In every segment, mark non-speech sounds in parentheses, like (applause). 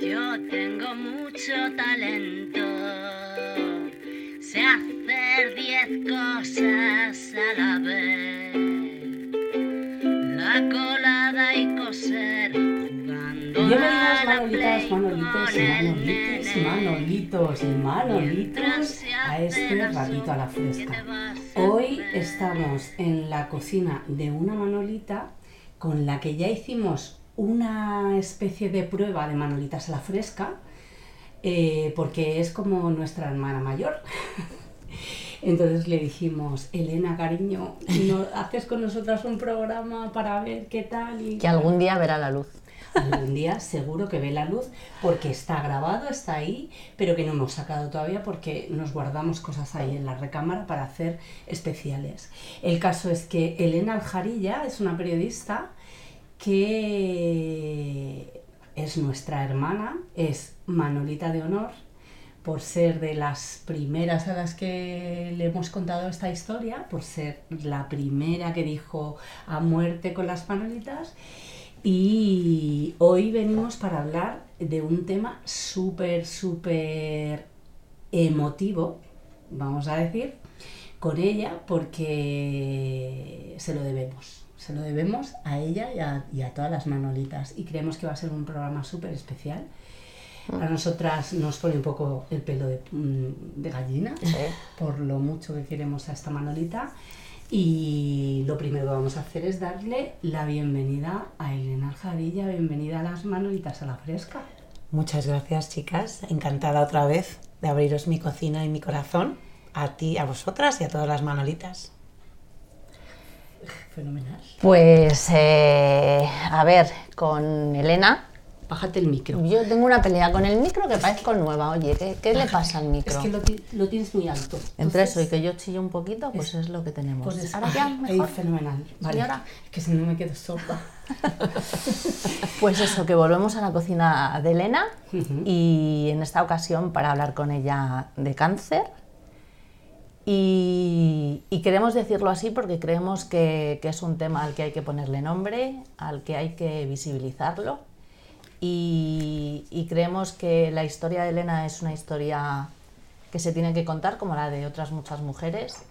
Yo tengo mucho talento. Sé hacer diez cosas a la vez. La colada y coser jugando Bienvenidas a la Manolitas, Play Manolitos y. Manolitos y Manolitos a este ratito a la sopa, ¿qué fresca. Hoy estamos en la cocina de una Manolita con la que ya hicimos una especie de prueba de Manolitas a la fresca eh, porque es como nuestra hermana mayor. (laughs) Entonces le dijimos, Elena, cariño, ¿no haces con nosotras un programa para ver qué tal? Y Que algún día verá la luz. Algún día seguro que ve la luz porque está grabado, está ahí, pero que no hemos sacado todavía porque nos guardamos cosas ahí en la recámara para hacer especiales. El caso es que Elena Aljarilla es una periodista que es nuestra hermana, es Manolita de Honor, por ser de las primeras a las que le hemos contado esta historia, por ser la primera que dijo a muerte con las Manolitas. Y hoy venimos para hablar de un tema súper, súper emotivo, vamos a decir, con ella porque se lo debemos. Se lo debemos a ella y a, y a todas las manolitas. Y creemos que va a ser un programa súper especial. A nosotras nos pone un poco el pelo de, mm, de gallina por lo mucho que queremos a esta manolita. Y lo primero que vamos a hacer es darle la bienvenida a Elena Aljadilla, bienvenida a las manolitas a la fresca. Muchas gracias, chicas. Encantada otra vez de abriros mi cocina y mi corazón. A ti, a vosotras y a todas las manolitas. Fenomenal. Pues, eh, a ver, con Elena. Bájate el micro. Yo tengo una pelea con el micro que parezco nueva. Oye, ¿qué, qué le pasa al Es que lo, lo tienes muy alto. Entre eso y que yo chillo un poquito, pues es, lo que tenemos. pues es- Ahora ya, mejor. fenomenal. Vale. ahora? Es que si no me quedo sorda. (laughs) Pues eso, que volvemos a la cocina de Elena y en esta ocasión para hablar con ella de cáncer. Y, queremos decirlo así porque creemos que, que es un tema al que hay que ponerle nombre, al que hay que visibilizarlo. Y, y creemos que la historia de Elena es una historia que se tiene que contar, como la de otras muchas mujeres,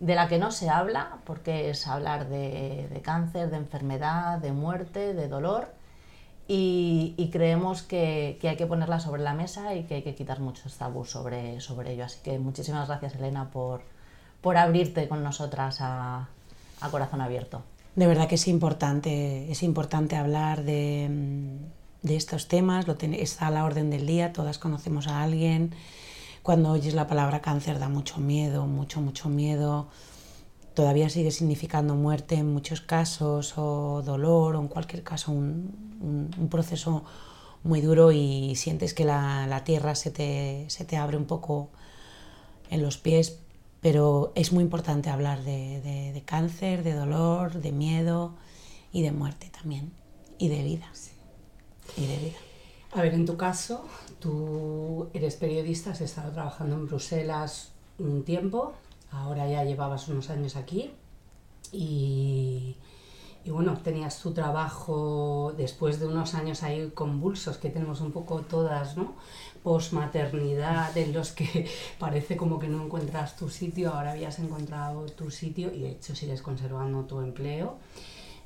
de la que no se habla, porque es hablar de, de cáncer, de enfermedad, de muerte, de dolor, y, y creemos que, que hay que ponerla sobre la mesa y que hay que quitar muchos tabús sobre, sobre ello. Así que muchísimas gracias, Elena, por, por abrirte con nosotras a, a corazón abierto. De verdad que es importante, es importante hablar de, de estos temas, lo ten- está a la orden del día, todas conocemos a alguien. Cuando oyes la palabra cáncer da mucho miedo, mucho, mucho miedo. Todavía sigue significando muerte en muchos casos, o dolor, o en cualquier caso un, un- un proceso muy duro y sientes que la, la tierra se te, se te abre un poco en los pies, pero es muy importante hablar de, de- de cáncer, de dolor, de miedo y de muerte también, y de vida. Y de vida. A ver, en tu caso, tú eres periodista, has estado trabajando en Bruselas un tiempo, ahora ya llevabas unos años aquí y, y bueno, tenías tu trabajo después de unos años ahí convulsos que tenemos un poco todas, ¿no? Postmaternidad, en los que (laughs) parece como que no encuentras tu sitio, ahora habías encontrado tu sitio y de hecho sigues conservando tu empleo.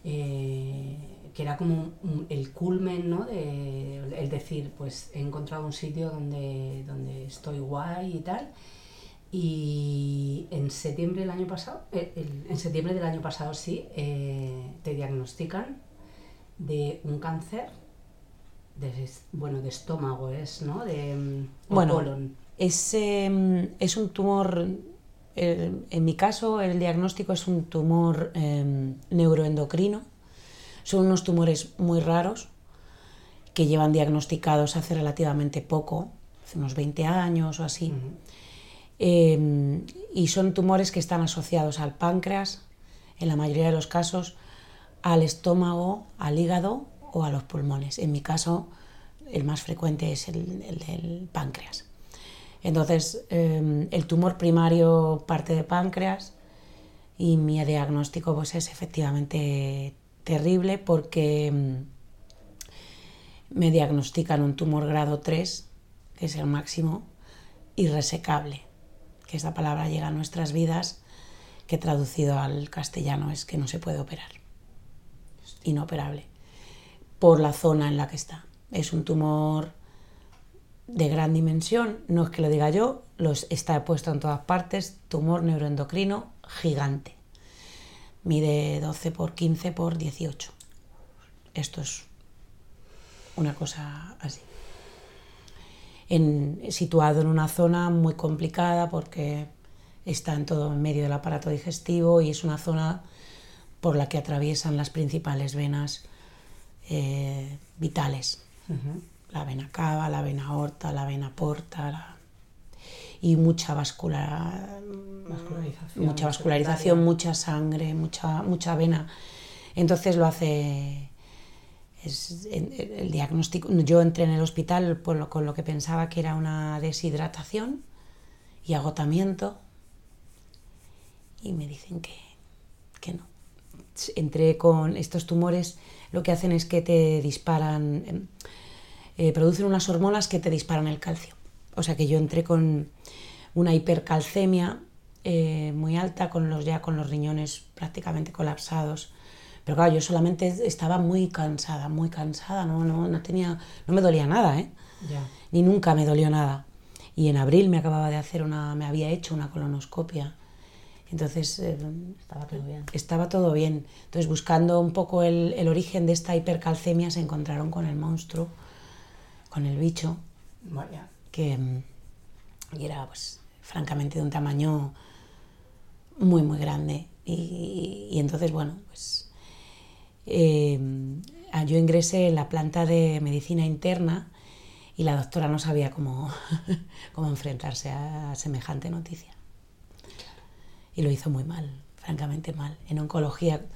Eh, que era como el culmen, ¿no? De, el decir, pues he encontrado un sitio donde, donde estoy guay y tal. Y en septiembre del año pasado, eh, el- en septiembre del año pasado sí, eh, te diagnostican de un cáncer de, bueno, de estómago es, ¿no? De mm, Bueno, colon. Es, eh, es un tumor, en mi caso el diagnóstico es un tumor eh, neuroendocrino. Son unos tumores muy raros que llevan diagnosticados hace relativamente poco, hace unos 20 años o así. Eh, y son tumores que están asociados al páncreas, en la mayoría de los casos, al estómago, al hígado o a los pulmones. En mi caso, el más frecuente es el, el del páncreas. Entonces, eh, el tumor primario parte de páncreas y mi diagnóstico pues, es efectivamente terrible porque mm, me diagnostican un tumor grado 3, que es el máximo, irresecable, que esta palabra llega a nuestras vidas, que traducido al castellano es que no se puede operar, inoperable, por la zona en la que está. Es un tumor de gran dimensión, no es que lo diga yo, los, está puesto en todas partes, tumor neuroendocrino gigante. Mide 12 por 15 por 18. Esto es una cosa así. En, situado en una zona muy complicada porque está en todo en medio del aparato digestivo y es una zona por la que atraviesan las principales venas eh, vitales. La vena cava, la vena aorta, la vena porta y mucha vascular, Vascularización. mucha vascularización, mucha sangre, mucha, mucha vena. Entonces lo hace es el, diagnóstico. Yo entré en el hospital por lo- con lo que pensaba que era una deshidratación y agotamiento y me dicen que, que no. Entré con estos tumores, lo que hacen es que te disparan, em, eh, producen unas hormonas que te disparan el calcio. O sea que yo entré con una hipercalcemia eh, muy alta, con los, ya con los riñones prácticamente colapsados. Pero claro, yo solamente estaba muy cansada, muy cansada, no, no, no, tenía, no me dolía nada, ¿eh? Ya. ni nunca me dolió nada. Y en abril me acababa de hacer una, me había hecho una colonoscopia. Entonces eh, Estaba todo bien. estaba todo bien. Entonces buscando un poco el, el origen de esta hipercalcemia se encontraron con el monstruo, con el bicho, Vaya. que y era pues francamente de un tamaño muy muy grande. Y, y entonces bueno, pues eh, ah, yo ingresé en la planta de medicina interna y la doctora no sabía cómo, (laughs) cómo enfrentarse a semejante noticia. Y lo hizo muy mal, francamente mal. En oncología,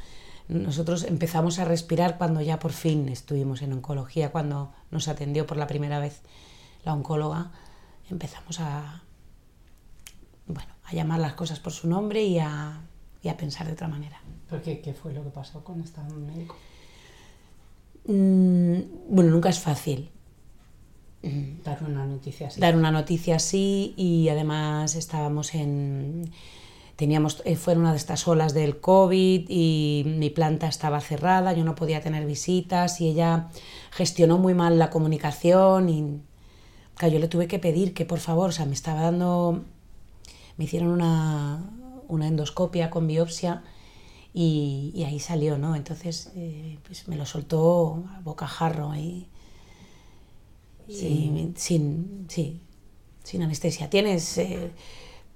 nosotros empezamos a respirar cuando ya por fin estuvimos en oncología, cuando nos atendió por la primera vez la oncóloga, empezamos a, bueno, a llamar las cosas por su nombre y a, y a pensar de otra manera. ¿Pero qué, qué fue lo que pasó con este médico? Mm, bueno, nunca es fácil Dar una noticia así. dar una noticia así y además estábamos en teníamos eh, fue una de estas olas del covid y mi planta estaba cerrada yo no podía tener visitas y ella gestionó muy mal la comunicación y claro, yo le tuve que pedir que por favor o sea me estaba dando me hicieron una, una endoscopia con biopsia y, y ahí salió no entonces eh, pues me lo soltó a bocajarro ahí y sin, sí, sin anestesia. Tienes, eh,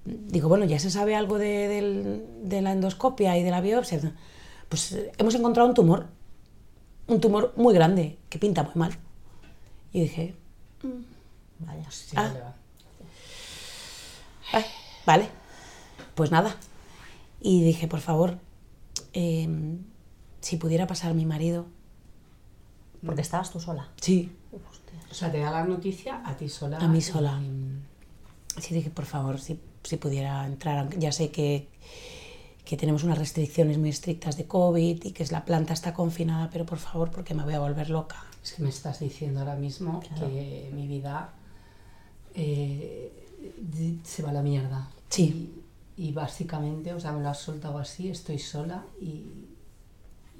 digo, bueno, ya se sabe algo de, del- de la endoscopia y de la biopsia. Pues eh, hemos encontrado un tumor, un tumor muy grande, que pinta muy mal. Y dije, Vaya. Sí, Ah. vale, vale. "Ay, vale, pues nada. Y dije, por favor, eh, si pudiera pasar mi marido. Porque estabas tú sola. Sí, O sea, te da la noticia a ti sola. A mí sola. y- Sí, dije, por favor, si, si pudiera entrar, ya sé que, que tenemos unas restricciones muy estrictas de COVID y que es- la planta está confinada, pero por favor, porque me voy a volver loca. Es que me estás diciendo ahora mismo que mi vida eh, se va a la mierda. Sí. Y, básicamente, o sea, me lo has soltado así, estoy sola y,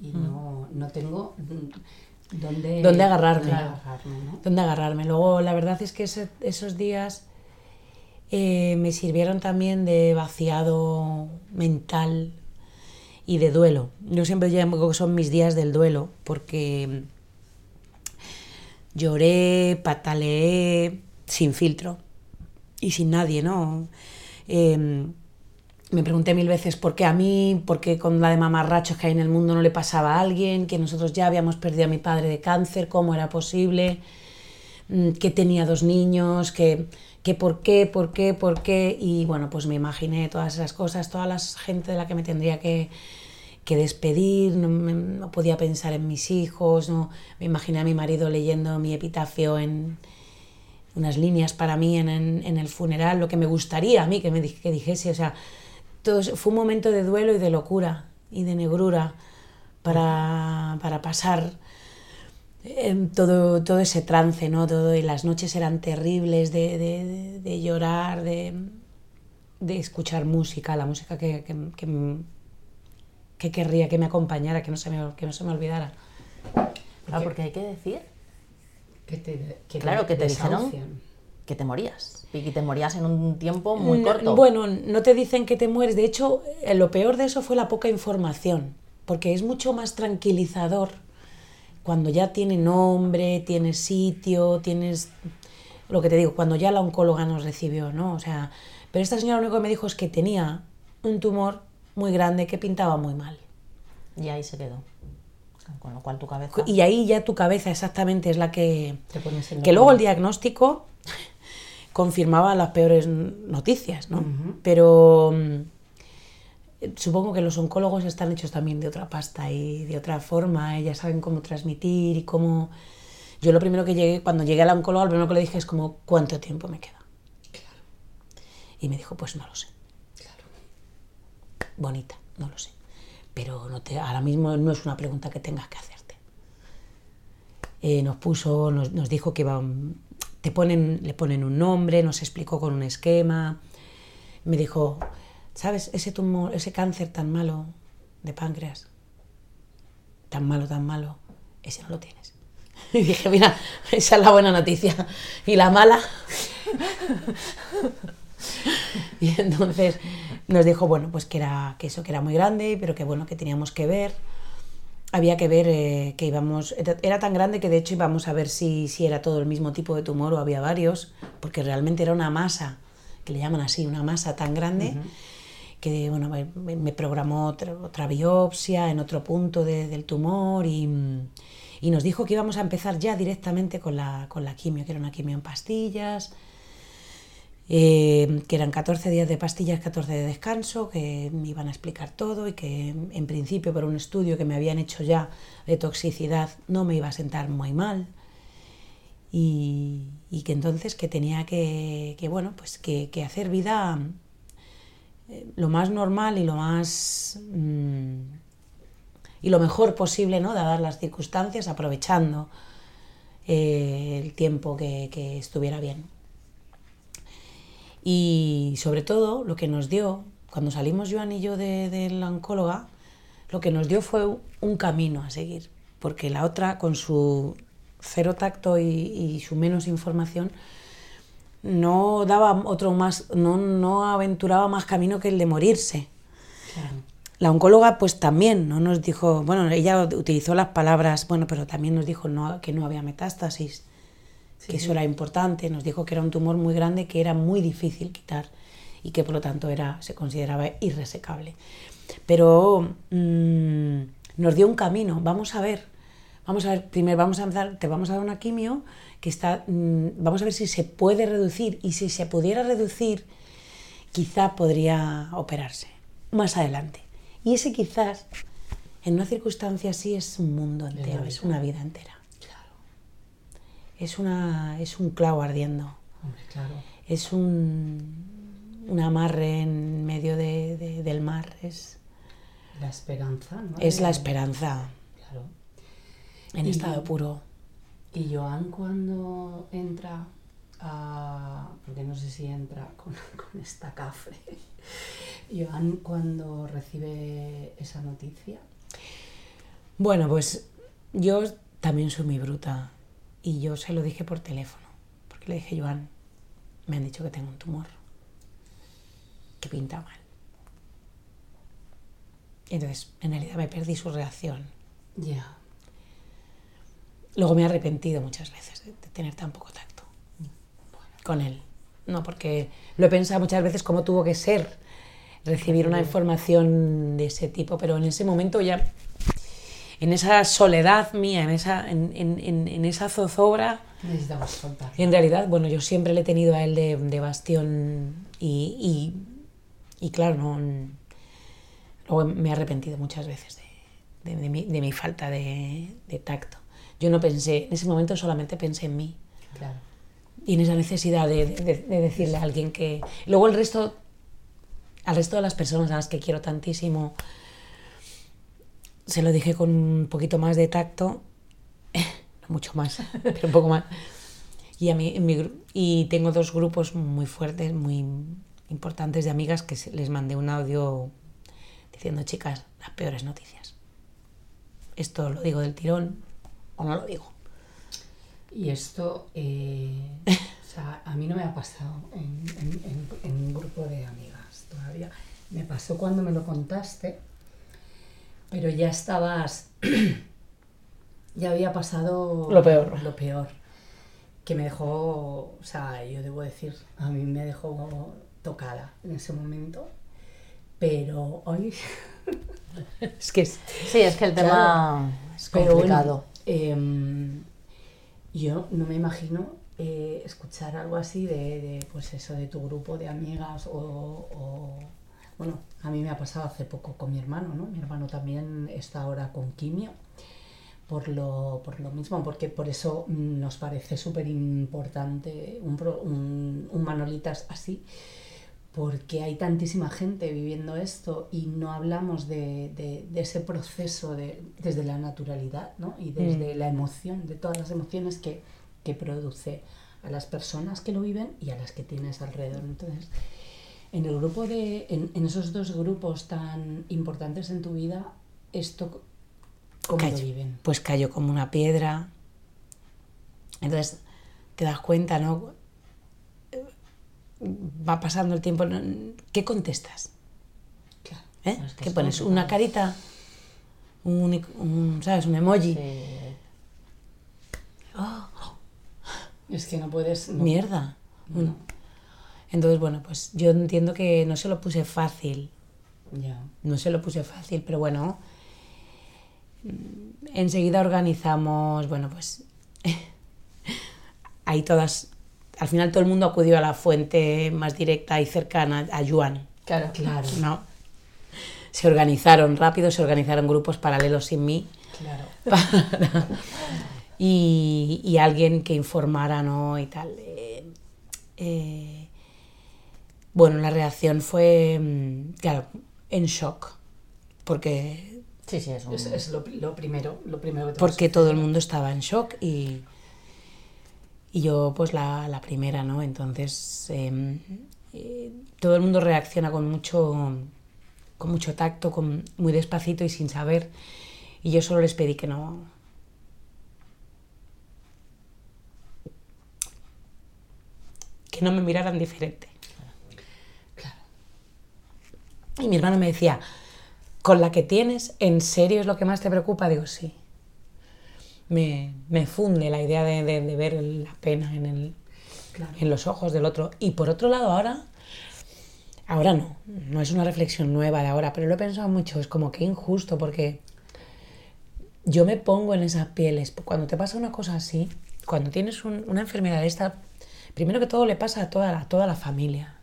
y no, no tengo mm, dónde, Dónde agarrarme. dónde agarrarme, ¿no? ¿Dónde agarrarme? Luego, la verdad es que ese- esos días eh, me sirvieron también de vaciado mental y de duelo. Yo siempre llamo que son mis días del duelo, porque lloré, pataleé sin filtro y sin nadie, ¿no? Eh, me pregunté mil veces por qué a mí, por qué con la de mamarrachos que hay en el mundo no le pasaba a alguien, que nosotros ya habíamos perdido a mi padre de cáncer, cómo era posible, Mm, que tenía dos niños, que, que por qué, por qué, por qué. Y bueno, pues me imaginé todas esas cosas, toda la gente de la que me tendría que, que despedir, no, me- no podía pensar en mis hijos, no, me imaginé a mi marido leyendo mi epitafio en unas líneas para mí en, en- en el funeral, lo que me gustaría a mí que me que dijese, o sea, fue un momento de duelo y de locura y de negrura para, para pasar. em, todo, todo ese trance, ¿no? Todo, y las noches eran terribles de, de- de- de llorar, de, de escuchar música, la música que, que- que- que querría que me acompañara, que no se me, que no se me olvidara. Claro, porque hay que decir Que te, que Claro, que te dijeron desahucian. Que te morías. Y que te morías en un tiempo muy No, corto. Bueno, no te dicen que te mueres. De hecho, eh, lo peor de eso fue la poca información, porque es mucho más tranquilizador cuando ya tiene nombre, tienes sitio, tienes lo que te digo, cuando ya la oncóloga nos recibió, ¿no? O sea, pero esta señora lo único que me dijo es que tenía un tumor muy grande que pintaba muy mal. Y ahí se quedó. Con lo cual tu cabeza... Y ahí ya tu cabeza exactamente es la que... Te pones Que luego el diagnóstico confirmaba las peores noticias, ¿no? Pero mm, supongo que los oncólogos están hechos también de otra pasta y de otra forma, ellas saben cómo transmitir y cómo... Yo lo primero que llegué, cuando llegué a la oncóloga, lo primero que le dije es como, ¿cuánto tiempo me queda? Y me dijo, pues no lo sé. Bonita, no lo sé. Pero no te, ahora mismo no es una pregunta que tengas que hacerte. Eh, nos puso, nos, nos dijo que iba, ponen, le ponen un nombre, nos explicó con un esquema. Me dijo, ¿sabes? Ese tumor, ese cáncer tan malo de páncreas, tan malo, tan malo, ese no lo tienes. (laughs) Y dije, mira, esa es la buena noticia. Y la mala. (laughs) Y entonces nos dijo, bueno, pues que era que eso que era muy grande, pero que bueno, que teníamos que ver. Había que ver eh, que íbamos, era- tan grande que de hecho íbamos a ver si, si era todo el mismo tipo de tumor o había varios, porque realmente era una masa, que le llaman así, una masa tan grande, que bueno, me, programó otra, otra biopsia en otro punto de- del tumor y, y nos dijo que íbamos a empezar ya directamente con la, con la quimio, que era una quimio en pastillas, eh, que eran 14 días de pastillas, 14 de descanso, que me iban a explicar todo y que en principio por un estudio que me habían hecho ya de toxicidad no me iba a sentar muy mal y, que entonces que tenía que, que, bueno, pues que, hacer vida eh, lo más normal y lo más mm, y lo mejor posible, ¿no? Dadas las circunstancias, aprovechando eh, el tiempo que estuviera bien. Y sobre todo lo que nos dio, cuando salimos Joan y yo de, de la oncóloga, lo que nos dio fue un camino a seguir, porque la otra, con su cero tacto y, y su menos información, no daba otro más, no, no aventuraba más camino que el de morirse. Claro. La oncóloga pues también no nos dijo, bueno, ella utilizó las palabras, bueno, pero también nos dijo no, que no había metástasis, que eso era importante, nos dijo que era un tumor muy grande que era muy difícil quitar y que por lo tanto era, se consideraba irresecable. Pero mm, nos dio un camino, vamos a ver, vamos a ver, primero vamos a empezar, te vamos a dar una quimio que está, mm, vamos a ver si se puede reducir y si se pudiera reducir, quizá podría operarse más adelante. Y ese quizás, en una circunstancia así, es un mundo entero, es una vida entera. Es, una, es un clavo ardiendo, hombre, claro. es un, un amarre en medio de- de- del mar, es, La esperanza, ¿no? es la esperanza Claro. en Y- estado puro. Y Joan cuando entra a... Porque no sé si entra con, (laughs) con esta cafre. Joan cuando recibe esa noticia. Bueno, pues yo también soy muy bruta y yo se lo dije por teléfono, porque le dije, Joan, me han dicho que tengo un tumor, que pinta mal. Y entonces, en realidad me perdí su reacción. Ya. Luego me he arrepentido muchas veces de, de tener tan poco tacto con él. No, porque lo he pensado muchas veces cómo tuvo que ser recibir una información de ese tipo, pero en ese momento ya, en esa soledad mía, en esa, en, en- en- esa zozobra, Necesitamos soltar. en realidad, bueno, yo siempre le he tenido a él de, de bastión y, y- y claro, no, luego me he arrepentido muchas veces de, de- de mi, mi falta de, tacto. Yo no pensé, en ese momento solamente pensé en mí Claro. y en esa necesidad de decirle a alguien que... Luego el resto, al resto de las personas a las que quiero tantísimo, se lo dije con un poquito más de tacto. (laughs) mucho más, (laughs) pero un poco más. Y, a mí, en mi y tengo dos grupos muy fuertes, muy importantes de amigas que les mandé un audio diciendo, chicas, las peores noticias. Esto lo digo del tirón o no lo digo. Y esto, eh, (laughs) o sea, a mí no me ha pasado en, en- en- en un grupo de amigas todavía. Me pasó cuando me lo contaste, pero ya estabas, (clears throat) ya había pasado Lo peor. Lo peor, que me dejó, o sea, yo debo decir, a mí me dejó tocada en ese momento, pero hoy... (laughs) Es que es- Sí, es que el tema Claro. es Pero bueno, complicado. em, yo no me imagino eh, escuchar algo así de, de, pues eso, de tu grupo de amigas o, o- Bueno, a mí me ha pasado hace poco con mi hermano, ¿no? Mi hermano también está ahora con quimio por lo, por lo mismo, porque por eso mm, nos parece súper importante un, un, un Manolitas así, porque hay tantísima gente viviendo esto y no hablamos de, de- de ese proceso de, desde la naturalidad ¿no? y desde la emoción, de todas las emociones que, que produce a las personas que lo viven y a las que tienes alrededor. Entonces, en el grupo de, en, en esos dos grupos tan importantes en tu vida, esto cómo lo cayó, viven. pues cayó como una piedra. Entonces te das cuenta, ¿no? Va pasando el tiempo. ¿qué contestas? Claro. ¿Eh? Es que ¿Qué es pones? complicado. ¿Una carita? Un, un, ¿Sabes? Un emoji. Sí. Es que no puedes. no- Mierda. Entonces, bueno, pues yo entiendo que no se lo puse fácil. Ya. No se lo puse fácil, pero bueno. mm, Enseguida organizamos, bueno, pues. (laughs) ahí todas. Al final todo el mundo acudió a la fuente más directa y cercana, a Yuan. Claro. Claro, ¿no? Se organizaron rápido, se organizaron grupos paralelos sin mí. claro. para- (laughs) y, y alguien que informara, ¿no? Y tal. Eh, eh, bueno, la reacción fue, mm, claro, en shock, porque, Sí, sí, es un... Es, es lo, lo primero, lo primero que te porque todo el mundo estaba en shock y, y yo pues la, la primera, ¿no? Entonces, eh, eh, todo el mundo reacciona con mucho, con mucho tacto, con, muy despacito y sin saber. Y yo solo les pedí que no, que no me miraran diferente. Claro. Y mi hermano me decía, ¿con la que tienes, en serio es lo que más te preocupa? Digo, sí. Me, me funde la idea de, de- de ver la pena en, el, Claro. en los ojos del otro. Y por otro lado, ahora, ahora no, no es una reflexión nueva de ahora, pero lo he pensado mucho, es como que injusto, porque yo me pongo en esas pieles. Cuando te pasa una cosa así, cuando tienes un- una enfermedad de esta, primero que todo le pasa a toda la, a toda la familia.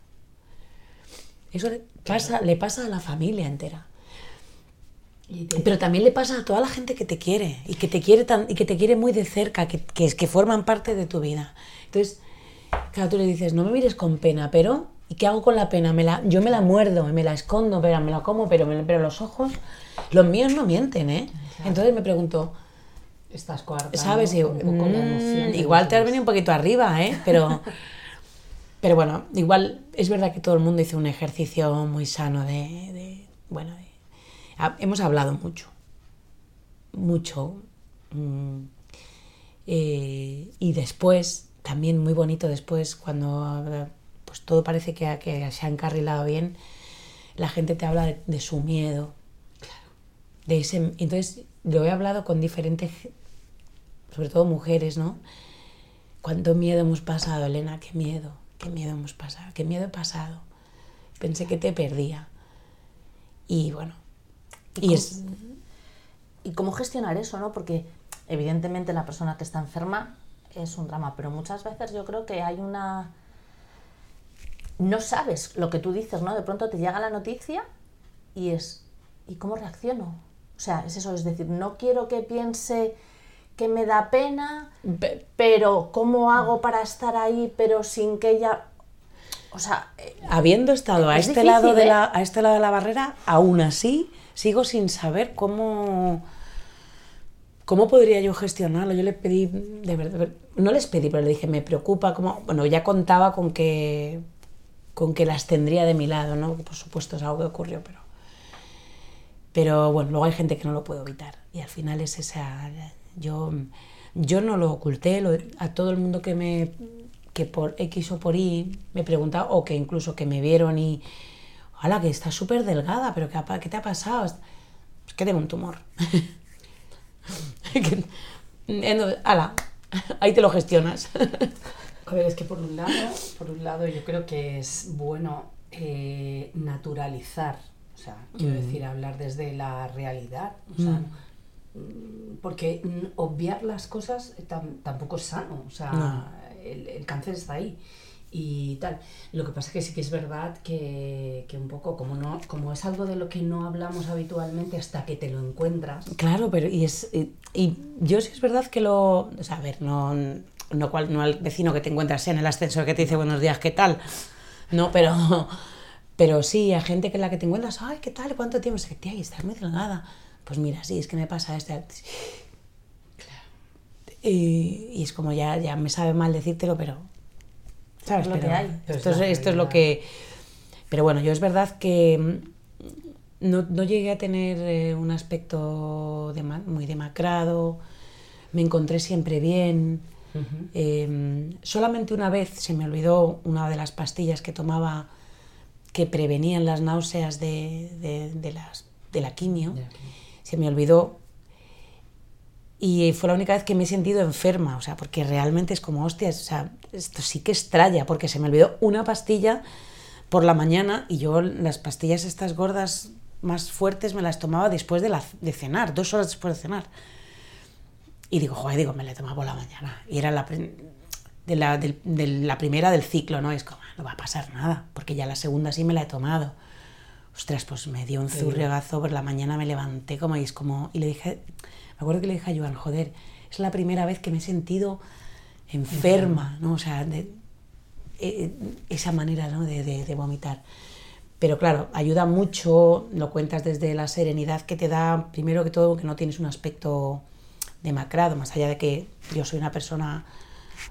Eso le pasa, le pasa a la familia entera. Pero también le pasa a toda la gente que te quiere y que te quiere, tan, y que te quiere muy de cerca, que, que, que forman parte de tu vida. Entonces, claro, tú le dices, no me mires con pena, pero ¿y qué hago con la pena? Me la, yo me la muerdo, me la escondo, pero me la como, pero, me- pero los ojos, los míos no mienten, ¿eh? Entonces me pregunto, estás coartando ¿sabes? Y, un poco la mm, emoción. igual te has venido un poquito arriba, ¿eh? Pero, (laughs) pero bueno, igual es verdad que todo el mundo hizo un ejercicio muy sano de, bueno, hemos hablado mucho, mucho. mm, eh, y después, también muy bonito después, cuando pues todo parece que, se ha encarrilado bien, la gente te habla de, su miedo. De ese, entonces, lo he hablado con diferentes, sobre todo mujeres, ¿no? ¿Cuánto miedo hemos pasado, Elena? ¿Qué miedo? ¿Qué miedo hemos pasado? ¿Qué miedo he pasado? Pensé que te perdía. Y bueno, y es... ¿Y cómo gestionar eso, no? Porque evidentemente la persona que está enferma es un drama, pero muchas veces yo creo que hay una... No sabes lo que tú dices, ¿no? De pronto te llega la noticia y es... ¿Y cómo reacciono? O sea, es eso, es decir, no quiero que piense que me da pena, Pe- pero ¿cómo hago para estar ahí, pero sin que ella... O sea, eh, Habiendo estado a Es este, difícil, lado de ¿eh? la, a este lado de la barrera, aún así sigo sin saber cómo, ¿cómo podría yo gestionarlo? Yo le pedí, de verdad, no les pedí, pero le dije, me preocupa, como, bueno, ya contaba con que, con que las tendría de mi lado, ¿no? Por supuesto es algo que ocurrió, pero, pero bueno, luego hay gente que no lo puede evitar y al final es esa, yo, yo no lo oculté, lo- a todo el mundo que me, que por X o por Y me preguntaba, o que incluso que me vieron y, hola, que estás súper delgada, pero ¿qué, ¿qué te ha pasado? Es que tengo un tumor. (laughs) Entonces, ala, ahí te lo gestionas. A ver, es que por un lado, por un lado yo creo que es bueno eh, naturalizar, o sea, quiero decir, hablar desde la realidad, o sea, mm, porque obviar las cosas tam- tampoco es sano, o sea, No. el, el cáncer está ahí y tal. Lo que pasa es que sí que es verdad que, que un poco, como, no, como es algo de lo que no hablamos habitualmente hasta que te lo encuentras, Claro, pero y es y, y yo sí es verdad que lo, o sea, a ver, no no cual no al vecino que te encuentras en el ascensor que te dice buenos días, ¿qué tal? No, pero pero sí, a gente que la que te encuentras, ay, ¿qué tal? ¿Cuánto tiempo? Es que, tía, y estás muy delgada. Pues mira, sí, es que me pasa esto. (laughs) Y, y es como ya, ya me sabe mal decírtelo, pero ¿sabes? Es lo que Pero hay. Pero es Esto es, la esto es lo que pero bueno, yo es verdad que mm, no, no llegué a tener eh, un aspecto muy demacrado, me encontré siempre bien. Eh, solamente una vez se me olvidó una de las pastillas que tomaba que prevenían las náuseas de, de- de las, de la quimio. De la quimio. Se me olvidó y fue la única vez que me he sentido enferma, o sea, porque realmente es como, hostias, o sea, esto sí que estralla, porque se me olvidó una pastilla por la mañana y yo las pastillas estas gordas más fuertes me las tomaba después de, cenar, dos horas después de cenar. Y digo, joder, digo, me la he tomado por la mañana. Y era la, de la primera del ciclo, ¿no? Es como, "Ah, no va a pasar nada, porque ya la segunda sí me la he tomado. Ostras, pues me dio un zurregazo, por la mañana me levanté como y es como, y le dije, me acuerdo que le dije a Joan, joder, es la primera vez que me he sentido enferma, ¿no? O sea, de- eh, esa manera ¿no? de, de- de vomitar. Pero claro, ayuda mucho, lo cuentas desde la serenidad que te da, primero que todo, que no tienes un aspecto demacrado, más allá de que yo soy una persona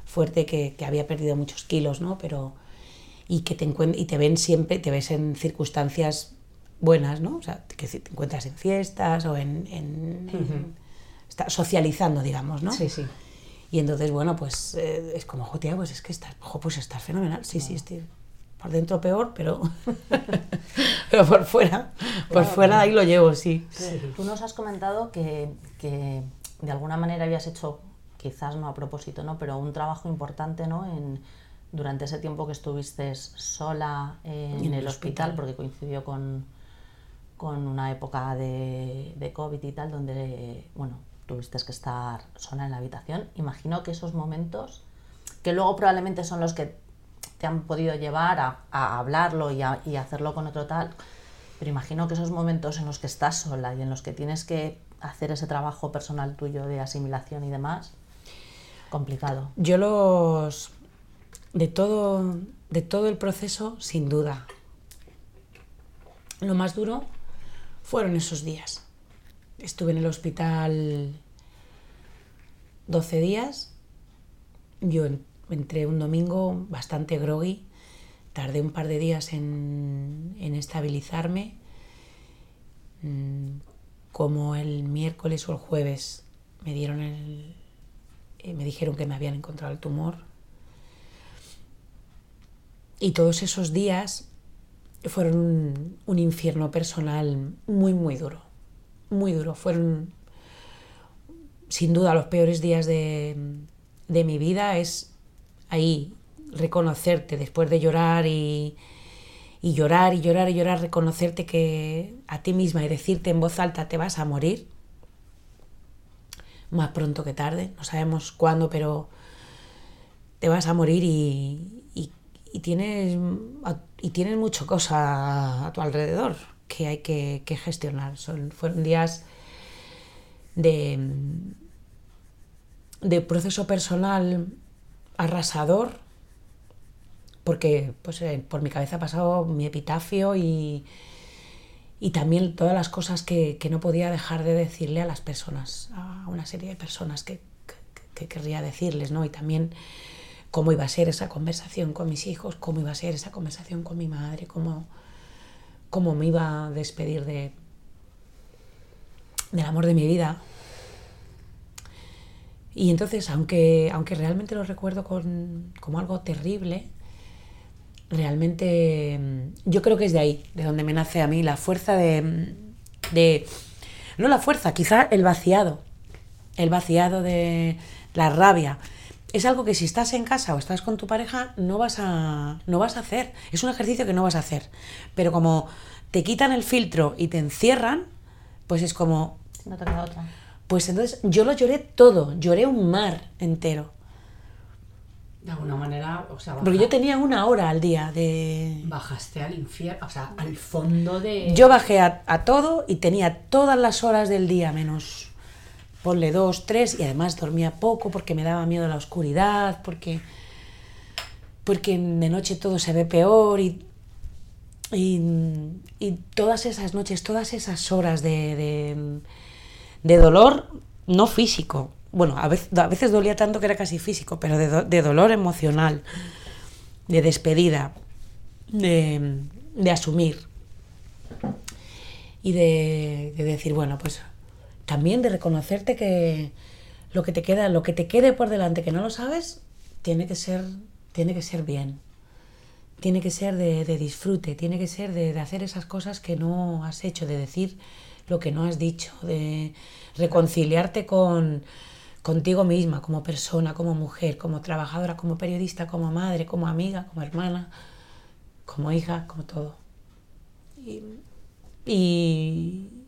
fuerte que, que había perdido muchos kilos, ¿no? Pero, y que te, encuent- y te ven siempre, te ves en circunstancias buenas, ¿no? O sea, que te encuentras en fiestas o en... en- en- está socializando, digamos, ¿no? Sí, sí. Y entonces, bueno, pues eh, es como, jo, tía, pues es que estás, jo, pues estás fenomenal. Sí, sí, estoy por dentro peor, pero, (laughs) pero por fuera, por fuera ahí lo llevo, sí. Tú nos has comentado que, que de alguna manera habías hecho, quizás no a propósito, ¿no? pero un trabajo importante ¿no? en, durante ese tiempo que estuviste sola en, En el el hospital, hospital. porque coincidió con, con una época de, de COVID y tal, donde bueno, tuviste que estar sola en la habitación. Imagino que esos momentos, que luego probablemente son los que te han podido llevar a, a hablarlo y, a, y hacerlo con otro tal, pero imagino que esos momentos en los que estás sola y en los que tienes que hacer ese trabajo personal tuyo de asimilación y demás, complicado. Yo los... De todo, de todo el proceso, sin duda. Lo más duro fueron esos días. Estuve en el hospital 12 días. Yo en- entré un domingo bastante groggy. Tardé un par de días en, en estabilizarme. Mm, Como el miércoles o el jueves me dieron el, eh, me dijeron que me habían encontrado el tumor. Y todos esos días fueron un, infierno personal muy, muy duro. Muy duro. Fueron, sin duda, los peores días de, de mi vida. Es ahí reconocerte después de llorar y, y llorar y llorar y llorar, reconocerte que a ti misma y decirte en voz alta te vas a morir más pronto que tarde, no sabemos cuándo, pero te vas a morir y, y- tienes, y tienes mucha cosa a tu alrededor que hay que, que gestionar. Son, fueron días de, de proceso personal arrasador, porque pues, eh, por mi cabeza ha pasado mi epitafio y, y también todas las cosas que, que no podía dejar de decirle a las personas, a una serie de personas que, que, que querría decirles, ¿no? Y también cómo iba a ser esa conversación con mis hijos, cómo iba a ser esa conversación con mi madre, cómo, cómo me iba a despedir de, del amor de mi vida. Y entonces, aunque, aunque realmente lo recuerdo como algo terrible, realmente mm, yo creo que es de ahí, de donde me nace a mí la fuerza de, de no la fuerza, quizá el vaciado, el vaciado de la rabia. Es algo que si estás en casa o estás con tu pareja no vas a no vas a hacer. Es un ejercicio que no vas a hacer. Pero como te quitan el filtro y te encierran, pues es como No te queda otra. pues entonces yo lo lloré todo, lloré un mar entero. De alguna manera, o sea, Porque yo tenía una hora al día de... bajaste al infierno, o sea, al fondo de... Yo bajé a, a todo y tenía todas las horas del día, menos ponle dos, tres, y además dormía poco porque me daba miedo la oscuridad, porque, porque de noche todo se ve peor y, y, y todas esas noches, todas esas horas de, de, de dolor, no físico, bueno, a veces, a veces dolía tanto que era casi físico, pero de, de dolor emocional, de despedida, de, de asumir y de, de decir, bueno, pues también de reconocerte que lo que te queda, lo que te quede por delante que no lo sabes, tiene que ser, tiene que ser bien. Tiene que ser de, de disfrute, tiene que ser de, hacer esas cosas que no has hecho, de decir lo que no has dicho, de reconciliarte con contigo misma, como persona, como mujer, como trabajadora, como periodista, como madre, como amiga, como hermana, como hija, como todo. Y,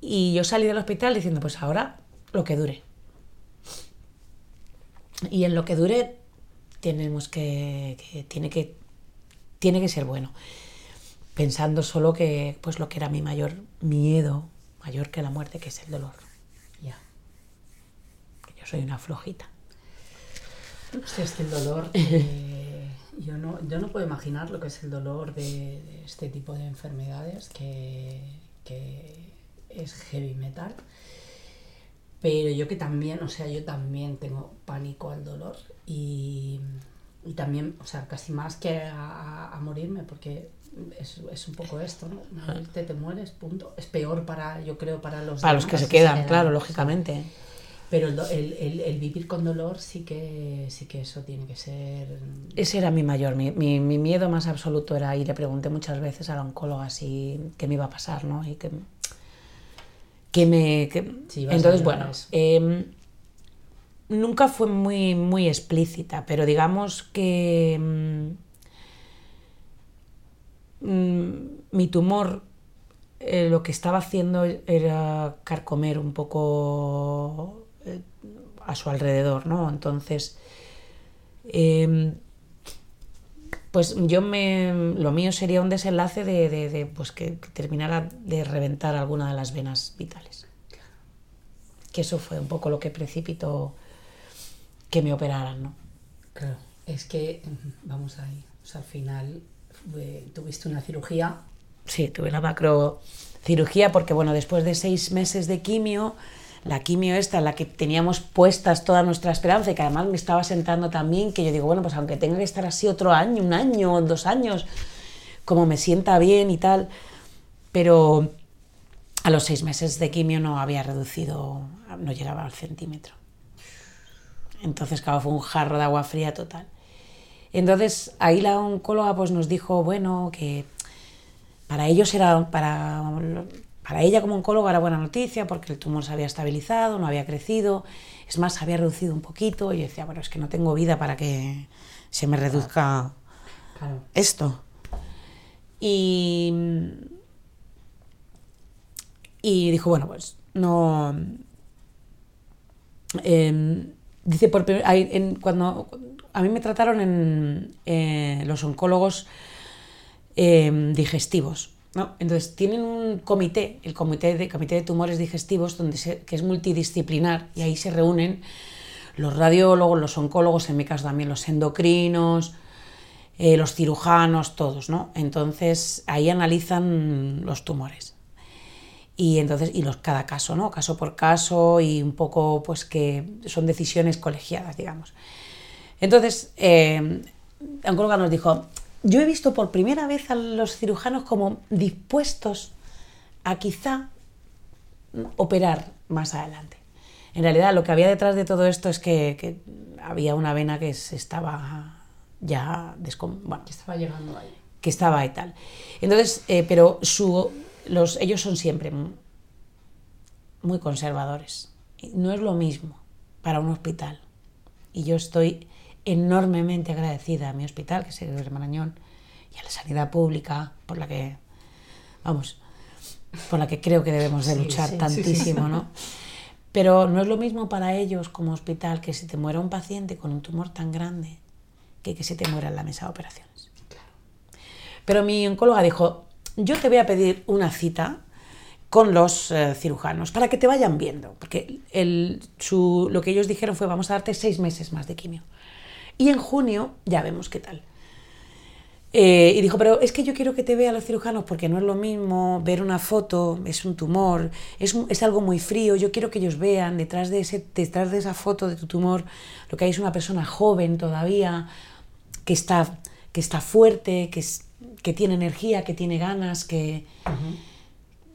y yo salí del hospital diciendo, pues ahora lo que dure. Y en lo que dure tenemos que, tiene que tiene que ser bueno. Pensando solo que pues lo que era mi mayor miedo, mayor que la muerte, que es el dolor. Ya. Yo soy una flojita. Hostia, es que el dolor, yo, no, yo no puedo imaginar lo que es el dolor de, de este tipo de enfermedades, que, que es heavy metal. Pero yo que también, o sea, yo también tengo pánico al dolor y, y también, o sea, casi más que a, a- morirme, porque es, es un poco esto, ¿no? Morirte, te mueres, punto. Es peor para, yo creo, para los Para los que se quedan, quedan. claro, lógicamente. Pero el, el, el- el vivir con dolor sí que sí que eso tiene que ser Ese era mi mayor, mi, mi- mi miedo más absoluto era, y le pregunté muchas veces a la oncóloga si qué me iba a pasar, ¿no? Y que, que me... que- Sí, Entonces, bueno, em, nunca fue muy, muy explícita, pero digamos que mm, mm, mi tumor eh, lo que estaba haciendo era carcomer un poco eh, a su alrededor, ¿no? Entonces, em, pues yo me, lo mío sería un desenlace de, de- de, pues que, que terminara de reventar alguna de las venas vitales. Que eso fue un poco lo que precipitó que me operaran, ¿no? claro es que vamos ahí o sea al final fue- tuviste una cirugía Sí, tuve la macrocirugía porque, bueno, después de seis meses de quimio, la quimio esta, la que teníamos puestas toda nuestra esperanza y que además me estaba sentando también, que yo digo, bueno, pues aunque tenga que estar así otro año, un año, dos años, como me sienta bien y tal, pero a los seis meses de quimio no había reducido, no llegaba al centímetro. Entonces, claro, fue un jarro de agua fría total. Entonces, ahí la oncóloga pues nos dijo, bueno, que para ellos era, para, para ella como oncóloga era buena noticia porque el tumor se había estabilizado, no había crecido, es más, se había reducido un poquito y yo decía, bueno, es que no tengo vida para que se me reduzca claro esto. Y, y dijo, bueno, pues no... em, dice, por en- cuando a mí me trataron en eh, los oncólogos em, digestivos, ¿no? Entonces tienen un comité, el comité de, comité de tumores digestivos, donde se- que es multidisciplinar, y ahí se reúnen los radiólogos, los oncólogos, en mi caso también los endocrinos, eh, los cirujanos, todos, ¿no? Entonces ahí analizan los tumores. Y entonces, y los, cada caso, ¿no? Caso por caso y un poco, pues que son decisiones colegiadas, digamos. Entonces, eh, oncóloga nos dijo, yo he visto por primera vez a los cirujanos como dispuestos a quizá operar más adelante. En realidad lo que había detrás de todo esto es que, que había una vena que se estaba ya bueno, Que estaba llegando ahí. que estaba y tal. Entonces, eh, pero su, los, ellos son siempre mu- muy conservadores. No es lo mismo para un hospital. Y yo estoy enormemente agradecida a mi hospital, que es el Marañón, y a la sanidad pública, por la que, vamos, por la que creo que debemos de luchar sí, sí, tantísimo, sí. ¿no? Pero no es lo mismo para ellos como hospital que si te muera un paciente con un tumor tan grande que que se te muera en la mesa de operaciones. Pero mi oncóloga dijo, yo te voy a pedir una cita con los eh, cirujanos para que te vayan viendo, porque el- su- lo que ellos dijeron fue vamos a darte seis meses más de quimio. Y en junio ya vemos qué tal. Eh, y dijo, pero es que yo quiero que te vean los cirujanos porque no es lo mismo ver una foto, es un tumor, es, es algo muy frío, yo quiero que ellos vean detrás de, ese, detrás de esa foto de tu tumor lo que hay es una persona joven todavía, que está, que está fuerte, que, es- que tiene energía, que tiene ganas, que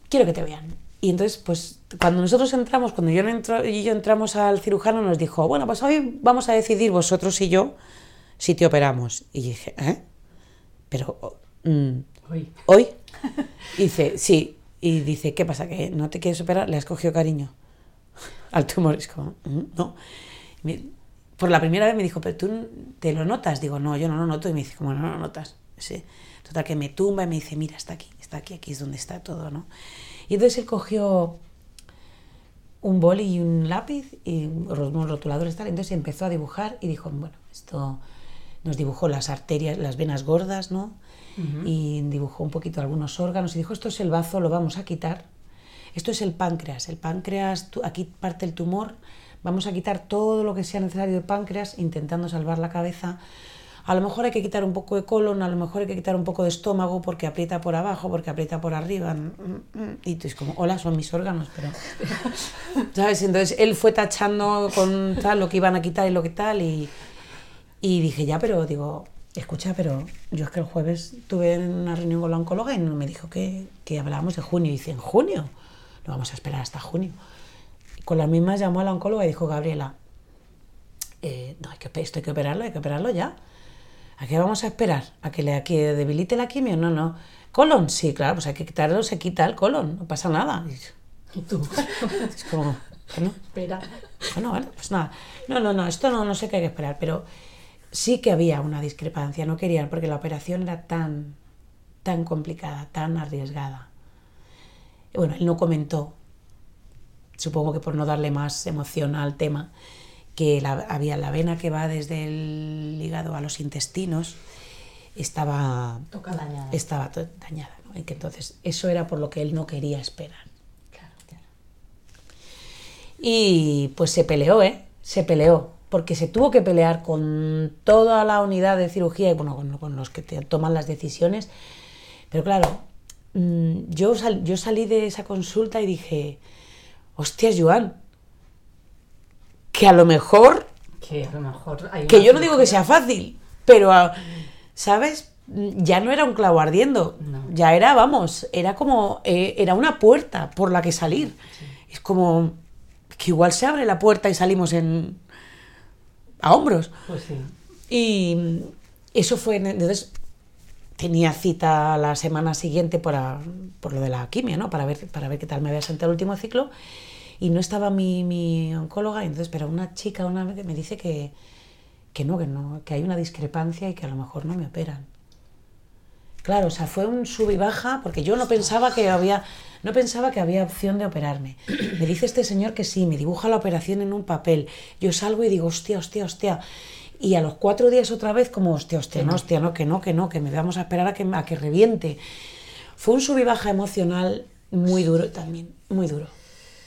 quiero que te vean. Y entonces, pues cuando nosotros entramos, cuando yo, entro, y yo entramos al cirujano, nos dijo, bueno, pues hoy vamos a decidir vosotros y yo si te operamos. Y dije, ¿eh? Pero, mm, Uy. ¿hoy? Y dice, sí. Y dice, ¿qué pasa? ¿Que no te quieres operar? Le has cogido cariño (laughs) al tumor. Es como, "Mm, no. Me- por la primera vez me dijo, ¿pero tú te lo notas? Digo, no, yo no lo noto. Y me dice, ¿cómo no lo notas? Sí. Total, que me tumba y me dice, mira, está aquí, está aquí, aquí es donde está todo, ¿no? Y entonces él cogió un boli y un lápiz y unos rotuladores tal. Entonces empezó a dibujar y dijo, bueno, esto nos dibujó las arterias, las venas gordas, ¿no? Y dibujó un poquito algunos órganos y dijo, esto es el bazo, lo vamos a quitar. Esto es el páncreas. El páncreas, aquí parte el tumor. Vamos a quitar todo lo que sea necesario del páncreas, intentando salvar la cabeza. A lo mejor hay que quitar un poco de colon, a lo mejor hay que quitar un poco de estómago porque aprieta por abajo, porque aprieta por arriba. mm, mm, mm. Y tú es como, hola, son mis órganos, pero... (laughs) ¿Sabes? Entonces él fue tachando con tal lo que iban a quitar y lo que tal y, y dije, ya, pero digo, escucha, pero yo es que el jueves tuve una reunión con la oncóloga y me dijo que, que hablábamos de junio. Y dice, ¿en junio? No vamos a esperar hasta junio. Con las mismas llamó a la oncóloga y dijo, Gabriela, eh, no, hay que, esto hay que operarlo, hay que operarlo ya. ¿A qué vamos a esperar? ¿A que le a que debilite la quimio? No, no. ¿Colon? Sí, claro, pues hay que quitarlo, se quita el colon, no pasa nada. Y tú, (laughs) es como, bueno, espera. bueno, vale, pues nada. No, no, no, esto no, no sé qué hay que esperar, pero sí que había una discrepancia, no querían, porque la operación era tan, tan complicada, tan arriesgada. Y bueno, él no comentó, supongo que por no darle más emoción al tema, que la- había la vena que va desde el hígado a los intestinos, estaba. Dañada. estaba dañada. ¿no? Y que entonces eso era por lo que él no quería esperar. Claro, claro. Y pues se peleó, ¿eh? Se peleó, porque se tuvo que pelear con toda la unidad de cirugía y bueno, con, con los que te toman las decisiones. Pero claro, mm, yo, sal- yo salí de esa consulta y dije, hostias, Joan, que a lo mejor, Que a lo mejor hay que yo no digo que sea fácil, pero, ah, ¿sabes? Ya no era un clavo ardiendo, No. ya era, vamos, era como, eh, era una puerta por la que salir. Es como que igual se abre la puerta y salimos en a hombros. Pues sí. Y eso fue, en- entonces tenía cita la semana siguiente para, por lo de la quimio, ¿no? Para ver, para ver qué tal me había sentado el último ciclo. Y no estaba mi, mi oncóloga, y entonces, pero una chica una vez me dice que, que no, que no, que hay una discrepancia y que a lo mejor no me operan. Claro, o sea, fue un sub y baja porque yo no pensaba que había, no pensaba que había opción de operarme. (clears throat) Me dice este señor que sí, me dibuja la operación en un papel. Yo salgo y digo, hostia, hostia, hostia. Y a los cuatro días otra vez como, hostia, hostia, no, hostia, no, que no, que no, que me vamos a esperar a que, a que reviente. Fue un sub y baja emocional muy duro también, muy duro.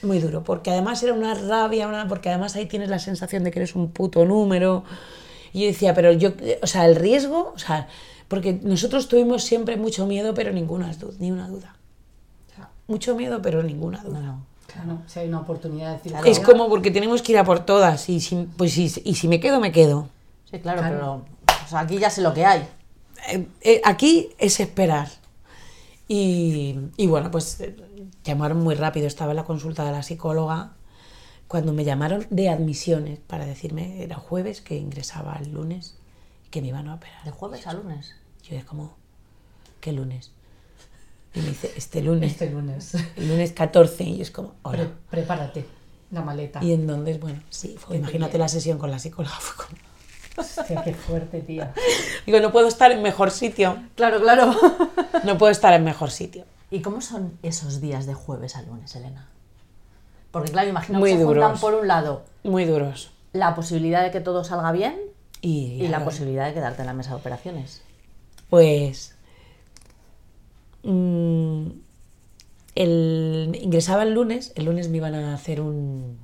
Muy duro, porque además era una rabia, una- porque además ahí tienes la sensación de que eres un puto número, Y yo decía, pero yo, o sea, el riesgo, o sea, porque nosotros tuvimos siempre mucho miedo, pero ninguna duda, ni una duda. O sea, mucho miedo, pero ninguna duda. No, no. Claro, si hay una oportunidad de decir Es como porque tenemos que ir a por todas y si, pues, y, y si me quedo, me quedo. Sí, claro, Claro. pero o sea, aquí ya sé lo que hay. Eh, eh, aquí es esperar. Y, y bueno, pues eh, llamaron muy rápido. Estaba en la consulta de la psicóloga cuando me llamaron de admisiones para decirme, era jueves, que ingresaba el lunes, que me iban a operar. De jueves a lunes. Yo es como, ¿qué lunes? Y me dice, este lunes, Este lunes. el lunes 14. Y yo es como, Pre- hola. prepárate la maleta. Y entonces, bueno, sí, fue, imagínate la sesión con la psicóloga. Fue como, Hostia, qué fuerte, tía. digo, no puedo estar en mejor sitio. Claro, claro. No puedo estar en mejor sitio. ¿Y cómo son esos días de jueves a lunes, Elena? Porque claro, imagino Muy que se juntan por un lado Muy duros. la posibilidad de que todo salga bien Y, y la posibilidad de quedarte en la mesa de operaciones. Pues. mm, el, ingresaba el lunes, el lunes me iban a hacer un.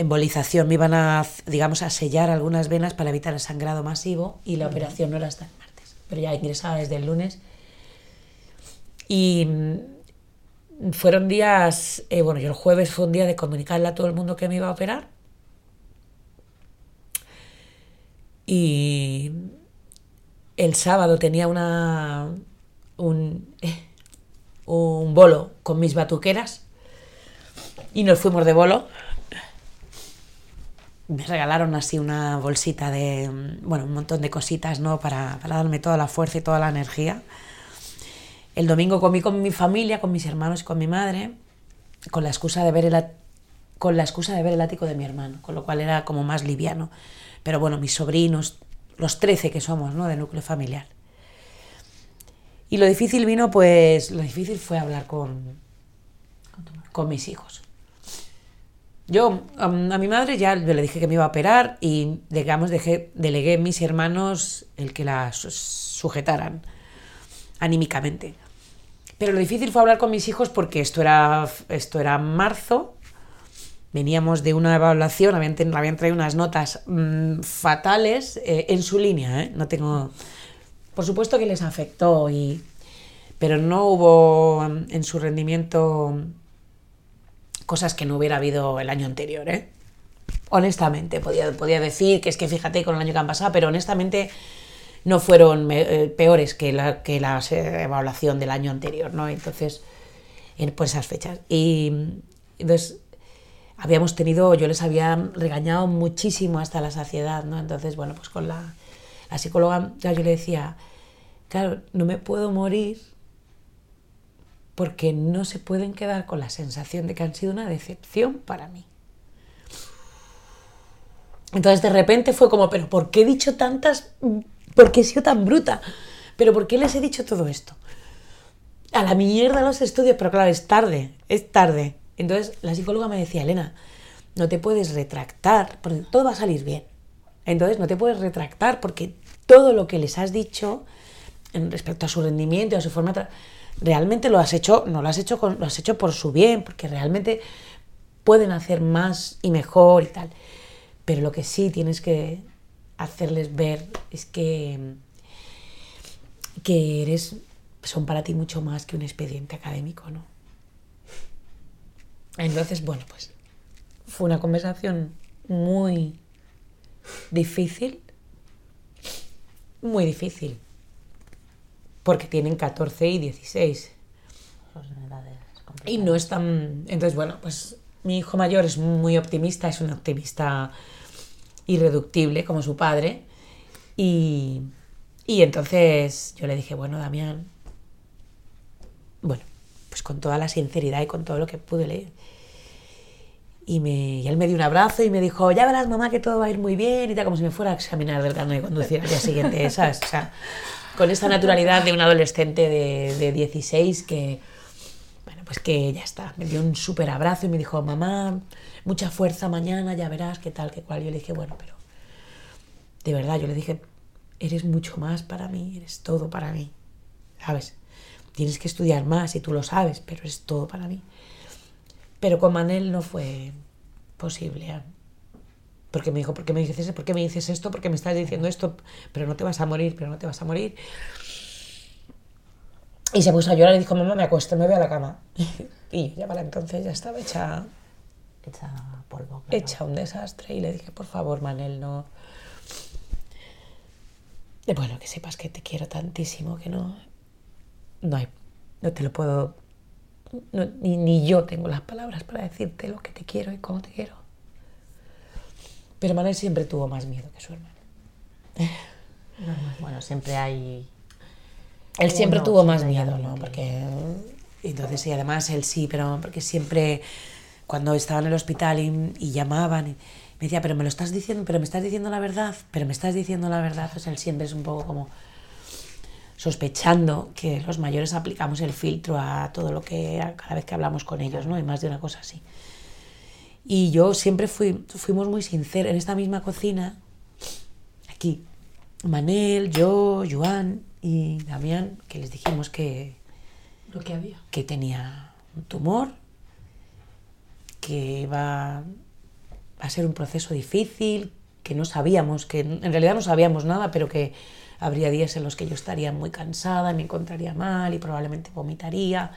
Embolización, me iban a, digamos, a sellar algunas venas para evitar el sangrado masivo y la operación no era hasta el martes. Pero ya ingresaba desde el lunes. Y mm, fueron días. eh, bueno, yo el jueves fue un día de comunicarle a todo el mundo que me iba a operar. Y el sábado tenía una un, (laughs) un bolo con mis batuqueras y nos fuimos de bolo. Me regalaron así una bolsita de, bueno, un montón de cositas, ¿no? Para, para darme toda la fuerza y toda la energía. El domingo comí con mi familia, con mis hermanos y con mi madre, con la excusa de ver el, con la excusa de ver el ático de mi hermano, con lo cual era como más liviano. Pero bueno, mis sobrinos, los 13 que somos, ¿no? De núcleo familiar. Y lo difícil vino, pues, lo difícil fue hablar con, con mis hijos. Yo a mi madre ya le dije que me iba a operar y, digamos, dejé, delegué a mis hermanos el que la su- sujetaran anímicamente. Pero lo difícil fue hablar con mis hijos porque esto era, esto era marzo, veníamos de una evaluación, habían traído unas notas mm, fatales eh, en su línea, ¿eh? No tengo... Por supuesto que les afectó, y, pero no hubo mm, en su rendimiento cosas que no hubiera habido el año anterior, ¿eh? Honestamente, podía, podía decir que es que fíjate con el año que han pasado, pero honestamente no fueron eh, peores que la que la eh, evaluación del año anterior, ¿no? Entonces, en, por esas fechas. Y entonces habíamos tenido, yo les había regañado muchísimo hasta la saciedad, ¿no? Entonces, bueno, pues con la, la psicóloga, yo le decía, claro, no me puedo morir porque no se pueden quedar con la sensación de que han sido una decepción para mí. Entonces de repente fue como, pero ¿por qué he dicho tantas, por qué he sido tan bruta? ¿Pero por qué les he dicho todo esto? A la mierda los estudios, pero claro, es tarde, es tarde. Entonces la psicóloga me decía, Elena, no te puedes retractar, porque todo va a salir bien. Entonces no te puedes retractar porque todo lo que les has dicho en respecto a su rendimiento a su forma de realmente lo has hecho, no lo has hecho con, lo has hecho por su bien, porque realmente pueden hacer más y mejor y tal. Pero lo que sí tienes que hacerles ver es que que eres son para ti mucho más que un expediente académico, ¿no? Entonces, bueno, pues fue una conversación muy difícil, muy difícil, porque tienen 14 y 16 Son edades y no es tan... Entonces, bueno, pues mi hijo mayor es muy optimista, es un optimista irreductible como su padre y, y entonces yo le dije, bueno, Damián, bueno, pues con toda la sinceridad y con todo lo que pude leer. Y, me, y él me dio un abrazo y me dijo, ya verás mamá que todo va a ir muy bien y tal, como si me fuera a examinar del carnet de conducir al día siguiente, ¿sabes? O sea, con esa naturalidad de un adolescente de, de 16 que, bueno, pues que ya está, me dio un súper abrazo y me dijo, mamá, mucha fuerza mañana, ya verás qué tal, qué cual. Yo le dije, bueno, pero de verdad, yo le dije, eres mucho más para mí, eres todo para mí, ¿sabes? Tienes que estudiar más y tú lo sabes, pero es todo para mí. Pero con Manel no fue posible. Porque me dijo, ¿por qué me dices, ¿por qué me dices esto? ¿Por qué me estás diciendo esto? Pero no te vas a morir, pero no te vas a morir. Y se puso a llorar y dijo, mamá, me acuesto, me voy a la cama. (laughs) y ya para entonces ya estaba hecha, Hecha polvo. claro. hecha un desastre. Y le dije, por favor, Manel, no... Y bueno, que sepas que te quiero tantísimo que no... No hay... No te lo puedo... no- ni, ni yo tengo las palabras para decirte lo que te quiero y cómo te quiero. Pero Manel siempre tuvo más miedo que su hermano. (laughs) Bueno, siempre hay... Él siempre Uno, tuvo más miedo, ¿no? que- Porque entonces y además él sí, pero porque siempre cuando estaba en el hospital y, y llamaban y me decía, pero me lo estás diciendo, pero me estás diciendo la verdad, pero me estás diciendo la verdad, pues él siempre es un poco como sospechando que los mayores aplicamos el filtro a todo lo que a cada vez que hablamos con ellos, ¿no? Y más de una cosa así. Y yo siempre fui, fuimos muy sinceros en esta misma cocina, aquí, Manel, yo, Joan y Damián, que les dijimos que, Lo que había. que tenía un tumor, que iba a ser un proceso difícil, que no sabíamos, que en realidad no sabíamos nada, pero que habría días en los que yo estaría muy cansada, me encontraría mal y probablemente vomitaría.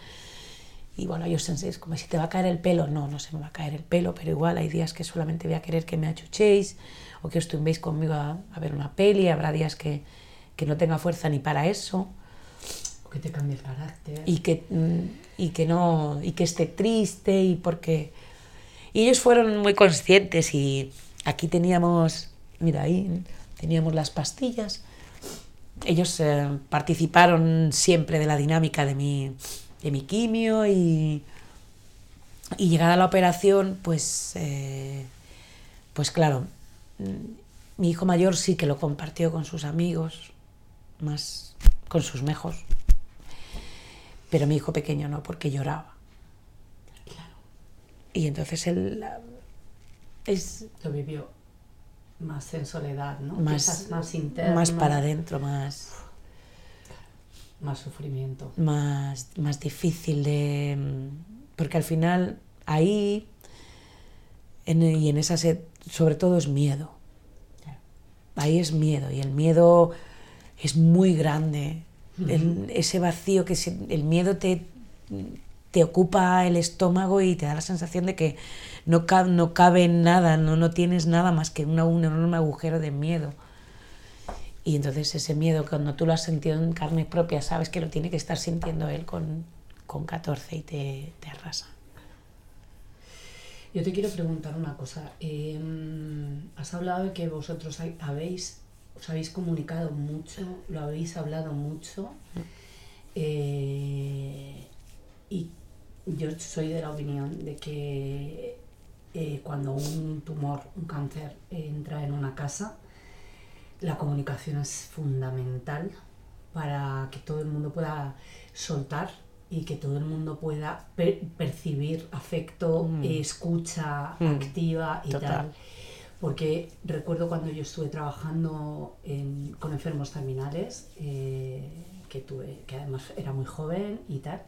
Y bueno, ellos penséis, como si te va a caer el pelo. No, no se me va a caer el pelo, pero igual hay días que solamente voy a querer que me achuchéis o que os tumbéis conmigo a, a ver una peli. Habrá días que, que no tenga fuerza ni para eso O que te cambie el carácter. y que, mm, y que no y que esté triste y porque y ellos fueron muy conscientes y aquí teníamos mira ahí teníamos las pastillas ellos eh, participaron siempre de la dinámica de mi de mi quimio y y llegada la operación pues eh, pues claro mm, mi hijo mayor sí que lo compartió con sus amigos más con sus mejos pero mi hijo pequeño no, porque lloraba. Y entonces él es Lo vivió más en soledad, ¿no? más, Quizás más interno. más para adentro, más, Más sufrimiento. más, más difícil de... Porque al final ahí en- y en esa sed, sobre todo es miedo. Ahí es miedo y el miedo es muy grande. El- ese vacío que se- el miedo te, te ocupa el estómago y te da la sensación de que no, ca- no cabe nada, no, no tienes nada más que una, un enorme agujero de miedo. Y entonces ese miedo, cuando tú lo has sentido en carne propia, sabes que lo tiene que estar sintiendo él con, con 14 y te, te arrasa. Yo te quiero preguntar una cosa. Eh, has hablado de que vosotros habéis, os habéis comunicado mucho, lo habéis hablado mucho. eh, y yo soy de la opinión de que eh, cuando un tumor, un cáncer entra en una casa, la comunicación es fundamental para que todo el mundo pueda soltar y que todo el mundo pueda per- percibir afecto, eh, escucha Mm. activa y Total. tal. Porque recuerdo cuando yo estuve trabajando en- con enfermos terminales, eh, que, tuve, que además era muy joven y tal,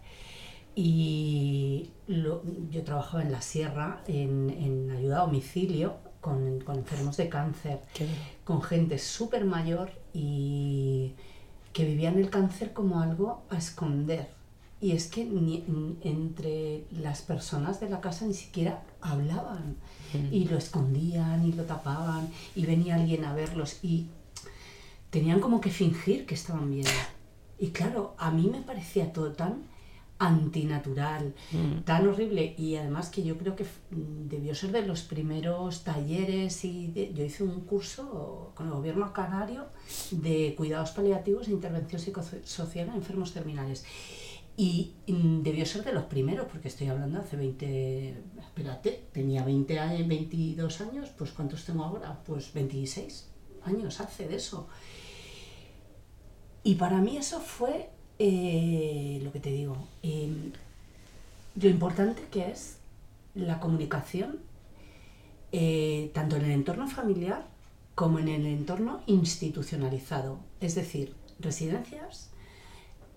y lo- yo trabajaba en la sierra en, en ayuda a domicilio con, con enfermos de cáncer Qué con gente súper mayor y que vivían el cáncer como algo a esconder. Y es que ni- n- entre las personas de la casa ni siquiera hablaban y lo escondían y lo tapaban y venía alguien a verlos y tenían como que fingir que estaban bien. Y claro, a mí me parecía todo tan antinatural, tan horrible y además que yo creo que mm, debió ser de los primeros talleres y de- yo hice un curso con el gobierno canario de cuidados paliativos e intervención psicosocial en enfermos terminales. Y mm, debió ser de los primeros, porque estoy hablando hace 20, espérate, tenía 20 años, 22 años, pues ¿cuántos tengo ahora? Pues 26 años hace de eso. Y para mí eso fue eh, lo que te digo, eh, lo importante que es la comunicación, eh, tanto en el entorno familiar como en el entorno institucionalizado, es decir, residencias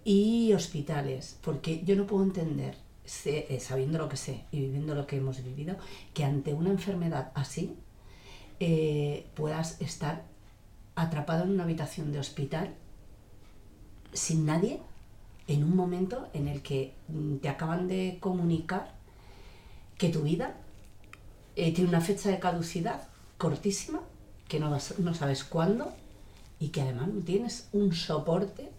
y hospitales, porque yo no puedo entender, eh, sabiendo lo que sé y viviendo lo que hemos vivido, que ante una enfermedad así, puedas estar atrapado en una habitación de hospital sin nadie en un momento en el que mm, te acaban de comunicar que tu vida eh, tiene una fecha de caducidad cortísima, que no, vas- no sabes cuándo y que además no tienes un soporte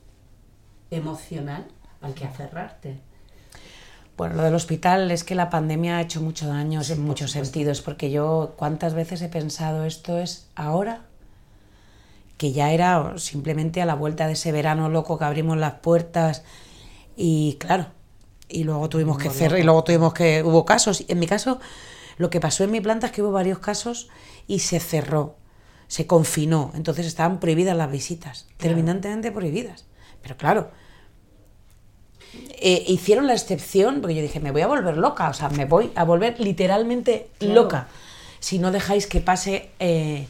emocional al que aferrarte. Bueno, lo del hospital es que la pandemia ha hecho mucho daño en muchos sentidos, porque yo cuántas veces he pensado esto es ahora que ya era simplemente a la vuelta de ese verano loco que abrimos las puertas y claro, y luego tuvimos que cerrar y luego tuvimos que hubo casos. En mi caso, lo que pasó en mi planta es que hubo varios casos y se cerró, se confinó, entonces estaban prohibidas las visitas, terminantemente prohibidas. Pero claro, eh, hicieron la excepción, porque yo dije, me voy a volver loca, o sea, me voy a volver literalmente Claro. loca si no dejáis que pase. eh,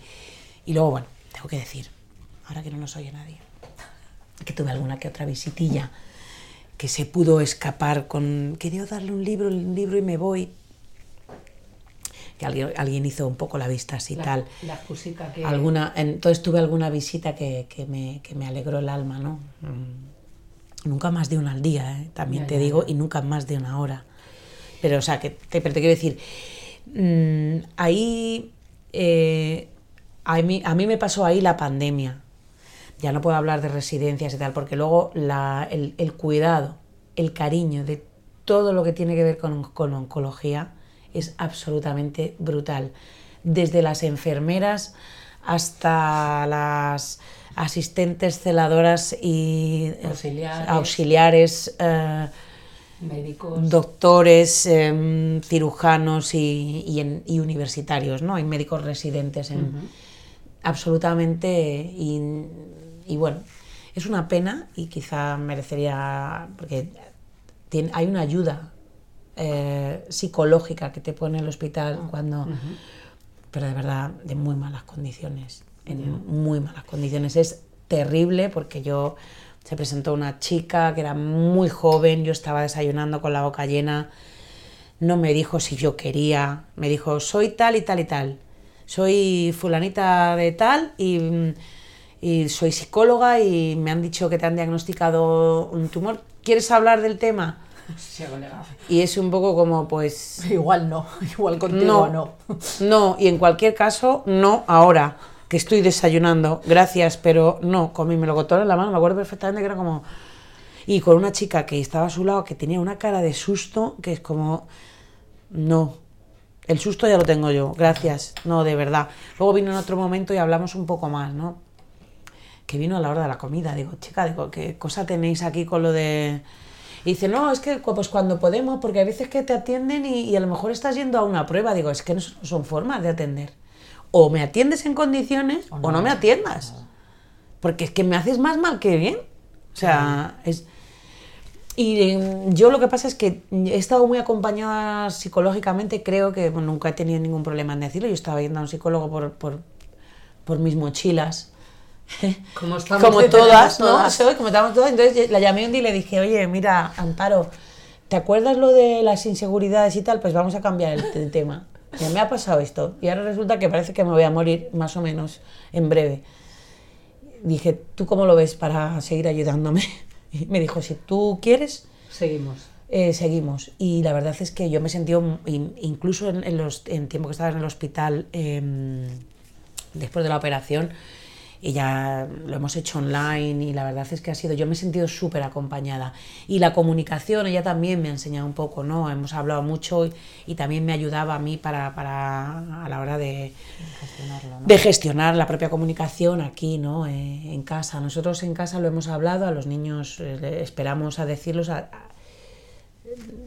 y luego, bueno, tengo que decir, ahora que no nos oye nadie, (laughs) que tuve alguna que otra visitilla que se pudo escapar con, quería darle un libro, un libro y me voy. Que alguien, alguien hizo un poco la vista así La, tal. la que... Alguna, entonces tuve alguna visita que, que me, que me alegró el alma, ¿no? Mm. Nunca más de una al día, ¿eh? también Ya, te ya, digo, ya. y nunca más de una hora. Pero, o sea, que te, pero te quiero decir, mm, ahí, eh, a, mí, a mí me pasó ahí la pandemia. Ya no puedo hablar de residencias y tal, porque luego la, el, el cuidado, el cariño de todo lo que tiene que ver con, con oncología es absolutamente brutal. Desde las enfermeras hasta las asistentes celadoras y eh, Auxiliares. auxiliares, eh, médicos... doctores, em, cirujanos y, y en- y universitarios, ¿no? Y médicos residentes en, absolutamente y, y bueno, es una pena y quizá merecería, porque tiene- hay una ayuda eh, psicológica que te pone el hospital cuando, pero de verdad, de muy malas condiciones, en muy malas condiciones. Es terrible porque yo, se presentó una chica que era muy joven, yo estaba desayunando con la boca llena, no me dijo si yo quería, me dijo, soy tal y tal y tal, soy fulanita de tal y, mm, y soy psicóloga y me han dicho que te han diagnosticado un tumor, ¿quieres hablar del tema? Sí, colega. Y es un poco como, pues, (laughs) Igual no, igual contigo no, no. no, y en cualquier caso, no ahora, que estoy desayunando, gracias, pero no, con mi melocotón en la mano, me acuerdo perfectamente que era como... Y con una chica que estaba a su lado, que tenía una cara de susto, que es como, no, el susto ya lo tengo yo, gracias, no, de verdad. Luego vino en otro momento y hablamos un poco más, ¿no? Que vino a la hora de la comida, digo, chica, digo, ¿qué cosa tenéis aquí con lo de...? Y dice, no, es que pues cuando podemos, porque hay veces que te atienden y, y a lo mejor estás yendo a una prueba. Digo, es que no son- son formas de atender. O me atiendes en condiciones o no, me atiendas. Porque es que me haces más mal que bien. O sea, es... Y eh, yo lo que pasa es que he estado muy acompañada psicológicamente, creo que bueno, nunca he tenido ningún problema en decirlo. Yo estaba yendo a un psicólogo por, por, por mis mochilas. (laughs) Como estamos como todas, ¿no? todas. Sí, como estamos todas. Entonces la llamé un día y le dije, oye, mira, Amparo, ¿te acuerdas lo de las inseguridades y tal? Pues vamos a cambiar el, el tema. Ya me ha pasado esto. Y ahora resulta que parece que me voy a morir más o menos en breve. Dije, ¿tú cómo lo ves para seguir ayudándome? (laughs) Y me dijo, si tú quieres, Seguimos. eh, seguimos. Y la verdad es que yo me he sentido, in- incluso en, en los, en tiempo que estaba en el hospital, em, después de la operación, y ya lo hemos hecho online y la verdad es que ha sido, yo me he sentido súper acompañada. Y la comunicación, ella también me ha enseñado un poco, ¿no? Hemos hablado mucho y, y también me ayudaba a mí para, para a la hora de, de gestionar la propia comunicación aquí, ¿no? Eh, en casa. Nosotros en casa lo hemos hablado, a los niños eh, esperamos a decirlos, a-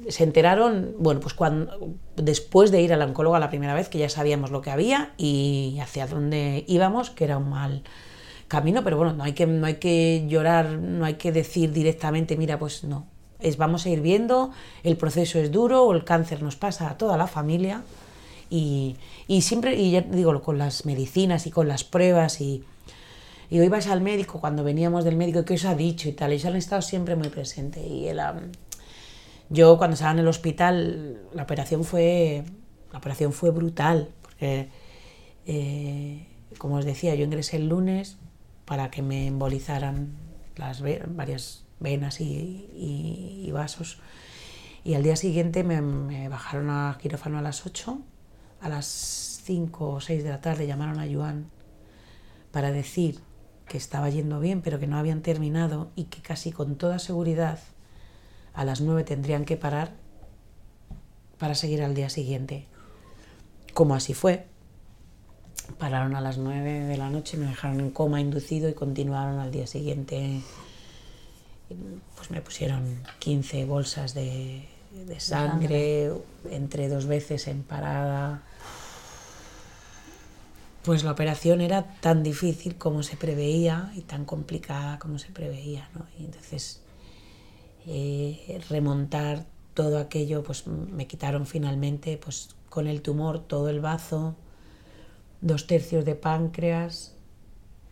se enteraron, bueno, pues cuando, después de ir a la oncóloga la primera vez, que ya sabíamos lo que había y hacia dónde íbamos, que era un mal camino, pero bueno, no hay que, no hay que llorar, no hay que decir directamente, mira, pues no, es vamos a ir viendo, el proceso es duro, el cáncer nos pasa a toda la familia y, y siempre, y ya digo, con las medicinas y con las pruebas y, y al médico, cuando veníamos del médico, ¿qué os ha dicho y tal? Ellos han estado siempre muy presentes y yo cuando estaba en el hospital, la operación fue, la operación fue brutal, porque Eh, como os decía, yo ingresé el lunes para que me embolizaran las varias venas y vasos. Y al día siguiente me, me bajaron a quirófano a las 8. A las 5 o 6 de la tarde llamaron a Joan para decir que estaba yendo bien, pero que no habían terminado y que casi con toda seguridad a las 9 tendrían que parar para seguir al día siguiente. Como así fue, pararon a las 9 de la noche, me dejaron en coma inducido y continuaron al día siguiente. Pues me pusieron 15 bolsas de, de sangre, entre dos veces en parada. Pues la operación era tan difícil como se preveía y tan complicada como se preveía, ¿no? Y entonces eh, remontar todo aquello, pues me quitaron finalmente, pues con el tumor todo el bazo, dos tercios de páncreas,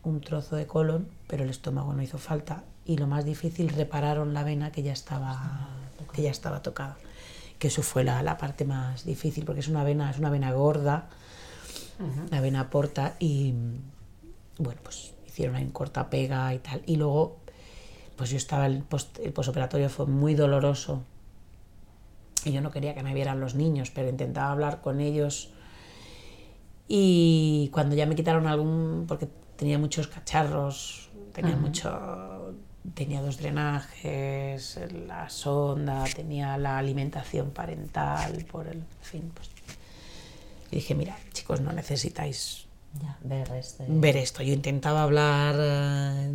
un trozo de colon, pero el estómago no hizo falta. Y lo más difícil, repararon la vena que ya estaba, que ya estaba tocada. Que eso fue la, la parte más difícil, porque es una vena, es una vena gorda, la vena porta, y bueno, pues hicieron en corta pega y tal. Y luego, pues yo estaba, el, post, el posoperatorio fue muy doloroso. Y yo no quería que me vieran los niños, pero intentaba hablar con ellos. Y cuando ya me quitaron algún, porque tenía muchos cacharros, tenía mucho, tenía dos drenajes, la sonda, tenía la alimentación parental, por el en fin, pues. Y dije, mira, chicos, no necesitáis Ya, ver este... ver esto. Yo intentaba hablar, eh,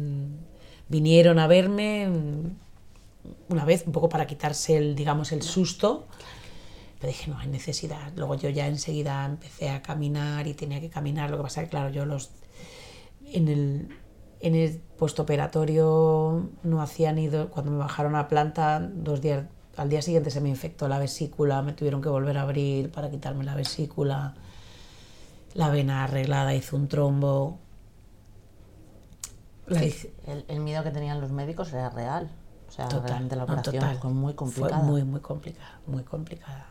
vinieron a verme mm, una vez, un poco para quitarse el, digamos, el susto, pero dije, no hay necesidad. Luego yo ya enseguida empecé a caminar y tenía que caminar, lo que pasa que, claro, yo los... En el, en el postoperatorio no hacía ni do- cuando me bajaron a planta, dos días, al día siguiente se me infectó la vesícula, me tuvieron que volver a abrir para quitarme la vesícula la vena arreglada hizo un trombo. El, el miedo que tenían los médicos era real. O sea, total, realmente la no, operación total. fue muy complicada. Fue muy, muy complicada, muy complicada.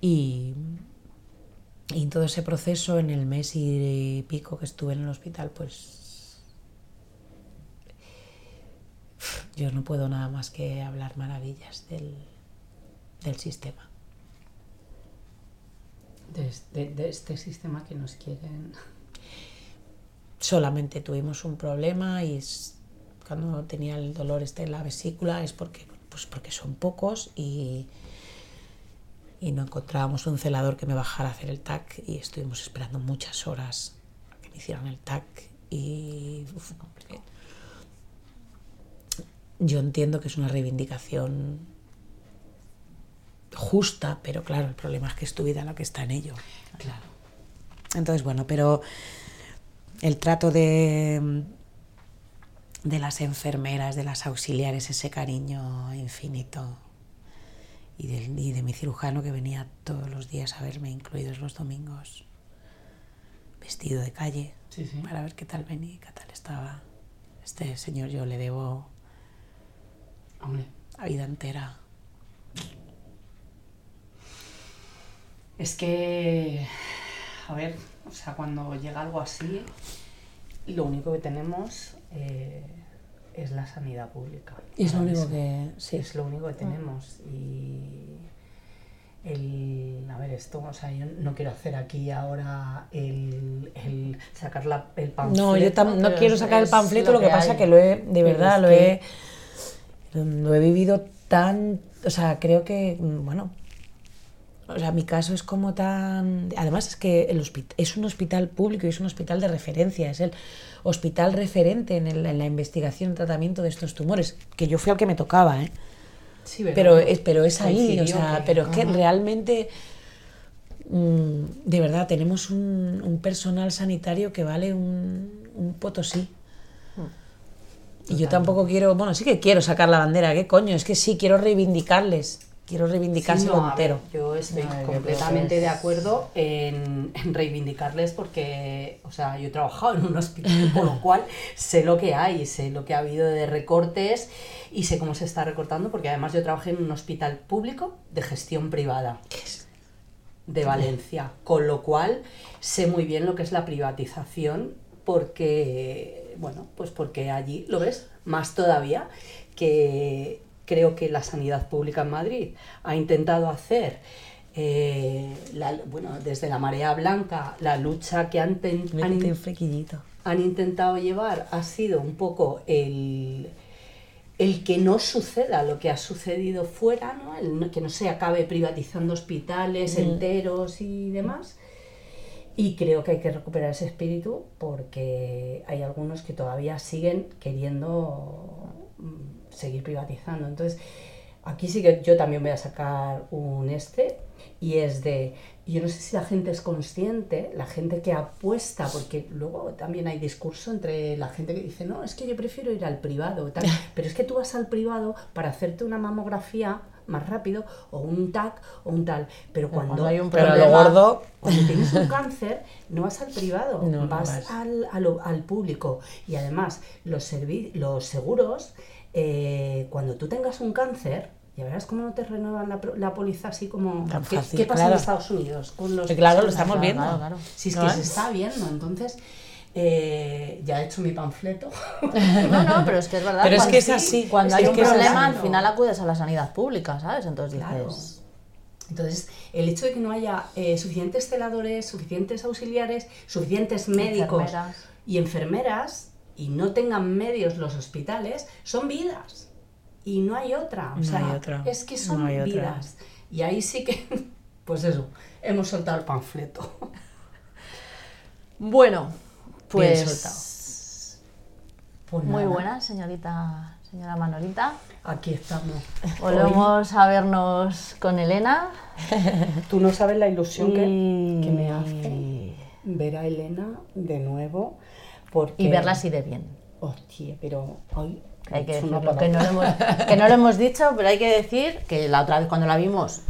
Y, y en todo ese proceso, en el mes y pico que estuve en el hospital, pues yo no puedo nada más que hablar maravillas del, del sistema. De, este- de este sistema que nos quieren. Solamente tuvimos un problema y cuando tenía el dolor este en la vesícula es porque, pues porque son pocos y, y no encontrábamos un celador que me bajara a hacer el TAC y estuvimos esperando muchas horas a que me hicieran el TAC y yo entiendo que es una reivindicación justa, pero claro, el problema es que es tu vida lo que está en ello. Claro. Entonces, bueno, pero el trato de, de las enfermeras, de las auxiliares, ese cariño infinito y, de mi cirujano que venía todos los días a verme, incluidos los domingos, vestido de calle, Sí, sí. para ver qué tal venía, qué tal estaba. Este señor yo le debo Hombre, la vida entera. es que, a ver, o sea, cuando llega algo así, lo único que tenemos eh, es la sanidad pública. Y es lo único mismo. que... Sí, Es lo único que tenemos. Y el, a ver, esto, o sea, yo no quiero hacer aquí ahora el, el sacar la, el panfleto. No, yo tam- no quiero sacar el panfleto, lo que, que pasa que lo he, de verdad, lo, que- he, lo he vivido tan, o sea, creo que, mm, bueno, o sea, mi caso es como tan, además es que el hospi- es un hospital público y es un hospital de referencia, es el hospital referente en, el- en la investigación y tratamiento de estos tumores, que yo fui al que me tocaba, ¿eh? Sí, pero es, pero es ahí, o sea, que- pero es que ajá. realmente, mm, de verdad, tenemos un, un personal sanitario que vale un, un potosí. Y yo tampoco quiero, bueno, sí que quiero sacar la bandera, ¿qué coño? Es que sí, quiero reivindicarles, quiero Sí, no, ver, entero. yo estoy No, yo completamente es- de acuerdo en, en reivindicarles porque, o sea, yo he trabajado en un hospital, por lo (laughs) cual sé lo que hay, sé lo que ha habido de recortes y sé cómo se está recortando porque además yo trabajé en un hospital público de gestión privada. de Valencia, con lo cual sé muy bien lo que es la privatización porque, bueno, pues porque allí, ¿lo ves? Más todavía que creo que la sanidad pública en Madrid ha intentado hacer eh, la- bueno, desde la marea blanca, la lucha que han, ten- han- intentado llevar ha sido un poco el, el que no suceda lo que ha sucedido fuera, ¿no? El que no se acabe privatizando hospitales enteros y demás. Y creo que hay que recuperar ese espíritu porque hay algunos que todavía siguen queriendo mm, seguir privatizando. Entonces, aquí sí que yo también voy a sacar un este y es de, yo no sé si la gente es consciente, la gente que apuesta, porque luego también hay discurso entre la gente que dice, no, es que yo prefiero ir al privado, tal", (laughs) pero es que tú vas al privado para hacerte una mamografía más rápido o un TAC o un tal, pero cuando, cuando hay un problema- gordo, (laughs) cuando tienes un cáncer, no vas al privado, No, no vas, vas. Al, a lo- al público. Y además, los, los seguros, eh, cuando tú tengas un cáncer, ya verás cómo no te renuevan la, pro- la póliza así como... Tan ¿Qué, fácil, qué pasa claro. en Estados Unidos con los claro, lo estamos Claro, viendo. claro, claro. Si es ¿No que es? se está viendo, entonces... eh, ya he hecho mi panfleto. (laughs) No, no, pero es que es verdad. Pero es que es así, Cuando es hay un problema, al final acudes a la sanidad pública, ¿sabes? Entonces Claro. dices. Entonces, el hecho de que no haya eh, suficientes celadores, suficientes auxiliares, suficientes médicos Enfermeras. y enfermeras y no tengan medios los hospitales, son vidas. Y no hay otra. O No sea, hay otra. es que son No hay otra. vidas. Y ahí sí que, (laughs) pues eso, hemos soltado el panfleto. (laughs) Bueno, pues. Pues Muy buena, señorita, señora Manolita. Aquí estamos. Volvemos a vernos con Elena. (laughs) Tú no sabes la ilusión que, que me hace ver a Elena de nuevo. Porque... y verla así de bien. Hostia, pero hoy Hay que decirlo, que no, lo hemos, que no lo hemos dicho, pero hay que decir que la otra vez cuando la vimos,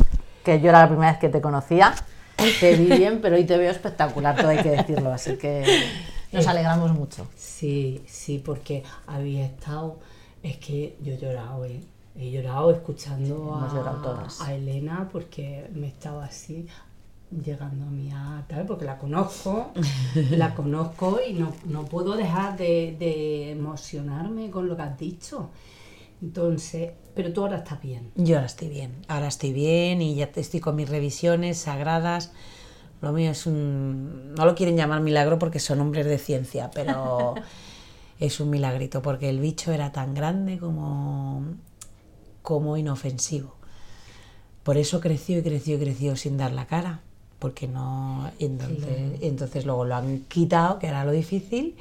que yo era la primera vez que te conocía, te vi bien, pero hoy te veo espectacular, todo hay que decirlo, así que nos alegramos mucho. Sí, sí, porque había estado. Es que yo he llorado, ¿eh? He llorado escuchando a, llorado a Elena porque me estaba así llegando a mí a tal, porque la conozco, la (laughs) conozco y no, no puedo dejar de, de emocionarme con lo que has dicho. Entonces, pero tú ahora estás bien. Yo ahora estoy bien, ahora estoy bien y ya estoy con mis revisiones sagradas. Lo mío es un... No lo quieren llamar milagro porque son hombres de ciencia, pero (laughs) es un milagrito porque el bicho era tan grande como, como inofensivo. Por eso creció y creció y creció sin dar la cara, porque no... Entonces, entonces luego lo han quitado, que era lo difícil,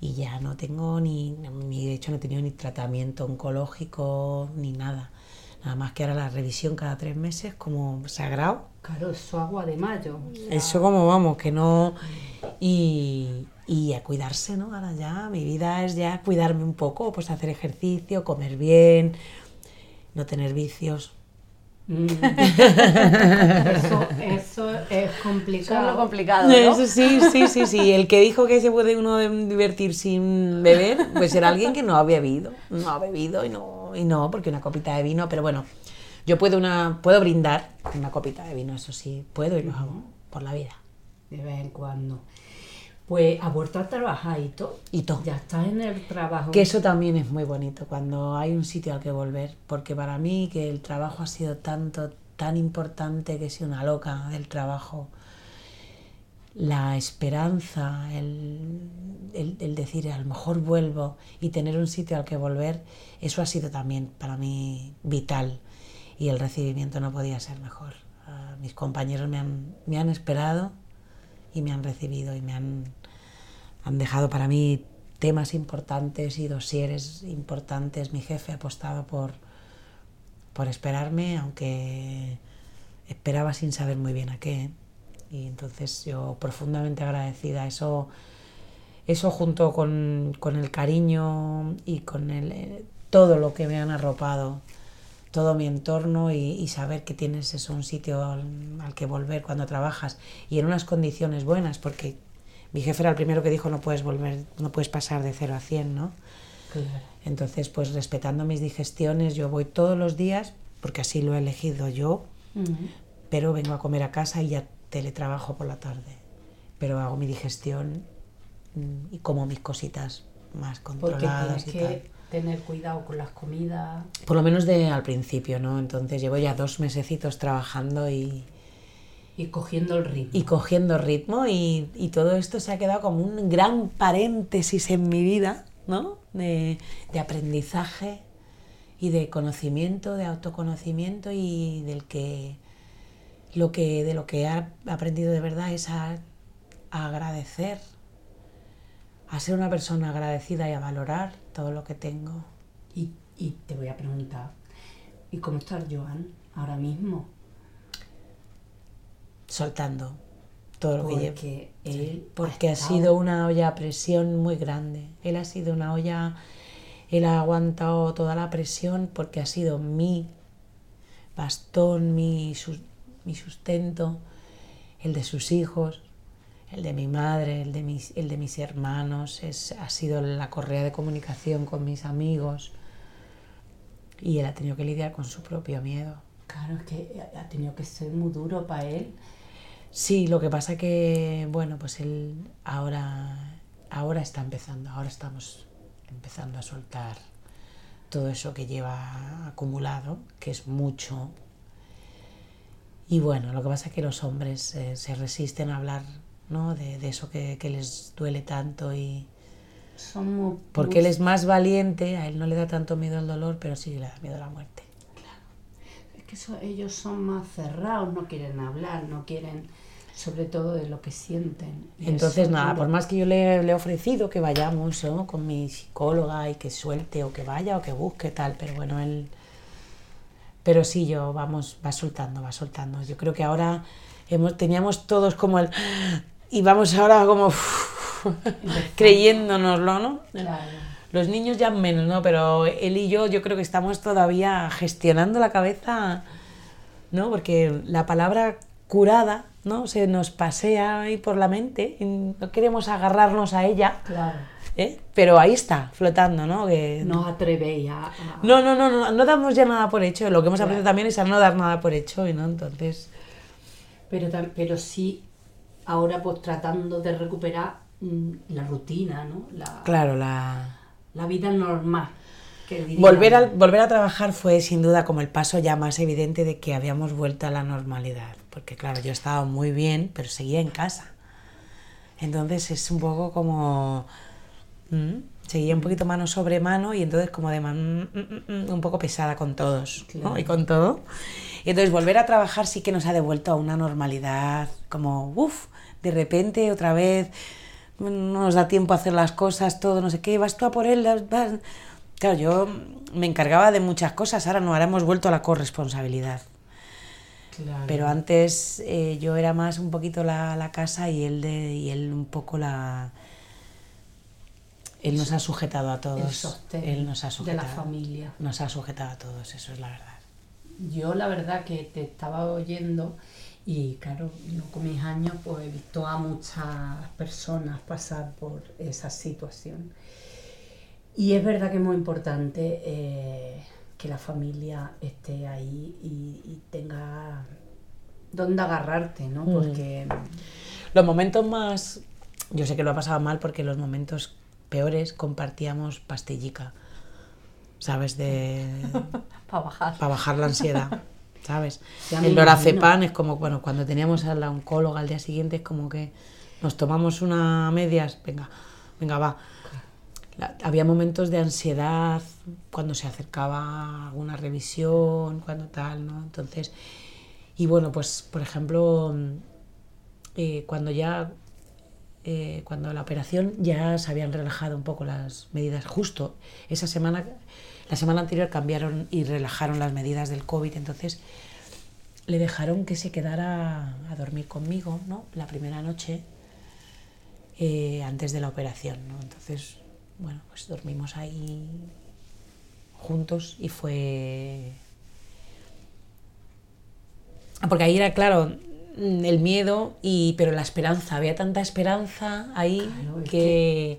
y ya no tengo ni, ni, de hecho no he tenido ni tratamiento oncológico ni nada. Nada más que ahora la revisión cada tres meses como sagrado. Claro, eso agua de mayo. Eso como vamos, que no... Y, y a cuidarse, ¿no? Ahora ya, mi vida es ya cuidarme un poco, pues hacer ejercicio, comer bien, no tener vicios. Mm. eso, eso es Eso es complicado. lo complicado, ¿no? Eso sí, sí, sí, sí. El que dijo que se puede uno divertir sin beber, pues era alguien que no ha bebido. No ha bebido y no, y no, porque una copita de vino, pero bueno, yo puedo, una, puedo brindar una copita de vino, eso sí, puedo y lo hago por la vida. de vez en cuando. Pues ha vuelto a trabajar y todo. Y todo. Ya estás en el trabajo. Que eso también es muy bonito, cuando hay un sitio al que volver, porque para mí que el trabajo ha sido tanto, tan importante que he sido una loca del trabajo, la esperanza, el, el- el decir a lo mejor vuelvo y tener un sitio al que volver, eso ha sido también para mí vital y el recibimiento no podía ser mejor. Ah, mis compañeros me han, me han esperado y me han recibido y me han, han dejado para mí temas importantes y dosieres importantes. Mi jefe ha apostado por, por esperarme, aunque esperaba sin saber muy bien a qué. Y entonces yo profundamente agradecida. Eso, eso junto con, con el cariño y con el, eh, todo lo que me han arropado, todo mi entorno y, y saber que tienes eso, un sitio al, al que volver cuando trabajas y en unas condiciones buenas, porque mi jefe era el primero que dijo no puedes volver, no puedes pasar de 0 a 100, ¿no? Claro. Entonces, pues respetando mis digestiones, yo voy todos los días, porque así lo he elegido yo, pero vengo a comer a casa y ya teletrabajo por la tarde. Pero hago mi digestión mm, y como mis cositas más Porque controladas tienes y que tal. tener cuidado con las comidas. Por lo menos de al principio, ¿no? Entonces llevo ya dos mesecitos trabajando y, Y cogiendo el ritmo. y cogiendo ritmo y, y todo esto se ha quedado como un gran paréntesis en mi vida, ¿no? De, de aprendizaje y de conocimiento, de autoconocimiento y del que lo que de lo que he aprendido de verdad es a, a agradecer, a ser una persona agradecida y a valorar todo lo que tengo. Y, y te voy a preguntar, ¿y cómo está Joan ahora mismo? Soltando todo lo que. Porque él Porque ha estado- sido una olla a presión muy grande. Él ha sido una olla, él ha aguantado toda la presión porque ha sido mi bastón, mi, sus- mi sustento, el de sus hijos, el de mi madre, el de mis, el de mis hermanos, es, ha sido la correa de comunicación con mis amigos y él ha tenido que lidiar con su propio miedo. Claro, es que ha tenido que ser muy duro para él. Sí, lo que pasa que, bueno, pues él ahora, ahora está empezando, ahora estamos empezando a soltar todo eso que lleva acumulado, que es mucho. Y bueno, lo que pasa es que los hombres eh, se resisten a hablar ¿no? de, de eso que, que les duele tanto y Son muy, porque él es más valiente, a él no le da tanto miedo al dolor, pero sí le da miedo a la muerte. Es que eso- ellos son más cerrados, no quieren hablar, no quieren, sobre todo de lo que sienten. Entonces, eso nada, por más que yo le, le he ofrecido que vayamos ¿no? con mi psicóloga y que suelte o que vaya o que busque tal, pero bueno, él... Pero sí, yo, vamos, va soltando, va soltando. Yo creo que ahora hemos, teníamos todos como el... Y vamos ahora como (laughs) creyéndonoslo, ¿no? Claro. Los niños ya menos, ¿no? Pero él y yo, yo creo que estamos todavía gestionando la cabeza, ¿no? Porque la palabra curada, ¿no? Se nos pasea ahí por la mente, y no queremos agarrarnos a ella, Claro. ¿eh? Pero ahí está, flotando, ¿no? Que- No atrevéis a, no, no, no, no, no damos ya nada por hecho. Lo que hemos Claro. aprendido también es a no dar nada por hecho, ¿y ¿no? Entonces, Pero, pero sí, ahora pues tratando de recuperar mm, la rutina, ¿no? La, claro, la... la vida normal. Volver a, volver a trabajar fue sin duda como el paso ya más evidente de que habíamos vuelto a la normalidad. Porque claro, yo estaba muy bien, pero seguía en casa. Entonces es un poco como... mm, Seguía un poquito mano sobre mano y entonces como de man- mm, mm, mm, un poco pesada con todos ¿no? Claro. y con todo. Y entonces volver a trabajar sí que nos ha devuelto a una normalidad, como, uff, de repente otra vez no nos da tiempo a hacer las cosas, todo, no sé qué, vas tú a por él, vas... Claro, yo me encargaba de muchas cosas, ahora no, ahora hemos vuelto a la corresponsabilidad. Claro. Pero antes eh, yo era más un poquito la, la casa y él, de, y él un poco la... Él nos ha sujetado a todos. sostén Él nos ha de sujetado. la familia. Nos ha sujetado a todos, eso es la verdad. Yo la verdad que te estaba oyendo y claro, yo con mis años pues he visto a muchas personas pasar por esa situación. Y es verdad que es muy importante eh, que la familia esté ahí y, y tenga dónde agarrarte, ¿no? Mm. Porque Los momentos más... Yo sé que lo ha pasado mal porque los momentos peores compartíamos pastillica, ¿sabes? De... (laughs) Para bajar. para bajar la ansiedad, ¿sabes? (laughs) Ya el lorazepam es como, bueno, cuando teníamos a la oncóloga al día siguiente es como que nos tomamos una medias, venga, venga, va. Había momentos de ansiedad cuando se acercaba alguna revisión, cuando tal, ¿no? Entonces, y bueno, pues, por ejemplo, mm, eh, cuando ya, eh, cuando la operación ya se habían relajado un poco las medidas, justo esa semana, la semana anterior cambiaron y relajaron las medidas del COVID, entonces le dejaron que se quedara a dormir conmigo, ¿no? La primera noche eh, antes de la operación, ¿no? Entonces, bueno, pues dormimos ahí juntos y fue porque ahí era claro mm, el miedo y pero la esperanza había tanta esperanza ahí Claro, que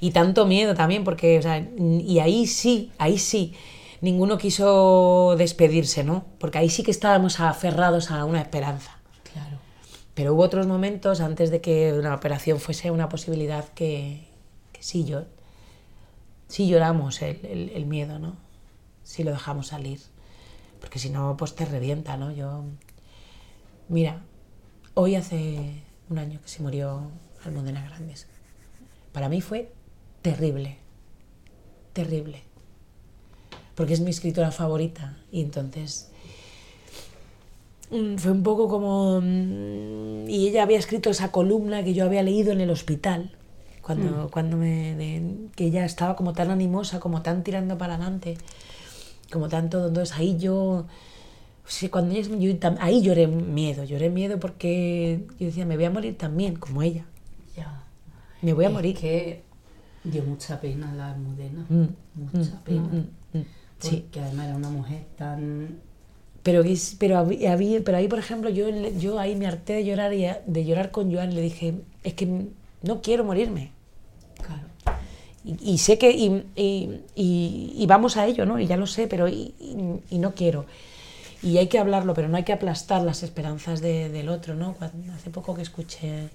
y tanto miedo también porque o sea, y ahí sí ahí sí ninguno quiso despedirse, ¿no? Porque ahí sí que estábamos aferrados a una esperanza. Claro. Pero hubo otros momentos antes de que una operación fuese una posibilidad que, sí, lloramos el, el- miedo, ¿no? Sí lo dejamos salir. Porque si no, pues te revienta, ¿no? Yo, mira, hoy hace un año que se murió Almudena Grandes. Para mí fue terrible, terrible. Porque es mi escritora favorita y entonces mm, fue un poco como... mm, Y ella había escrito esa columna que yo había leído en el hospital, cuando, cuando me... de- que ella estaba como tan animosa, como tan tirando para adelante, como tanto... Entonces ahí yo... Sí, cuando ella, yo ahí lloré miedo, lloré miedo porque yo decía, me voy a morir también, como ella, Ya. me voy a Es morir. que dio mucha pena la Almudena. Mm, Mucha mm, pena. mm, mm, Sí, Porque además era una mujer tan. pero, que pero, habí- habí- pero ahí, por ejemplo, yo, yo ahí me harté de llorar y de llorar con Joan le dije, es que no quiero morirme. Claro. Y, y sé que, y, y- vamos a ello, ¿no? Y ya lo sé, pero y, no quiero. Y hay que hablarlo, pero no hay que aplastar las esperanzas de- del otro, ¿no? Cuando- hace poco que escuché,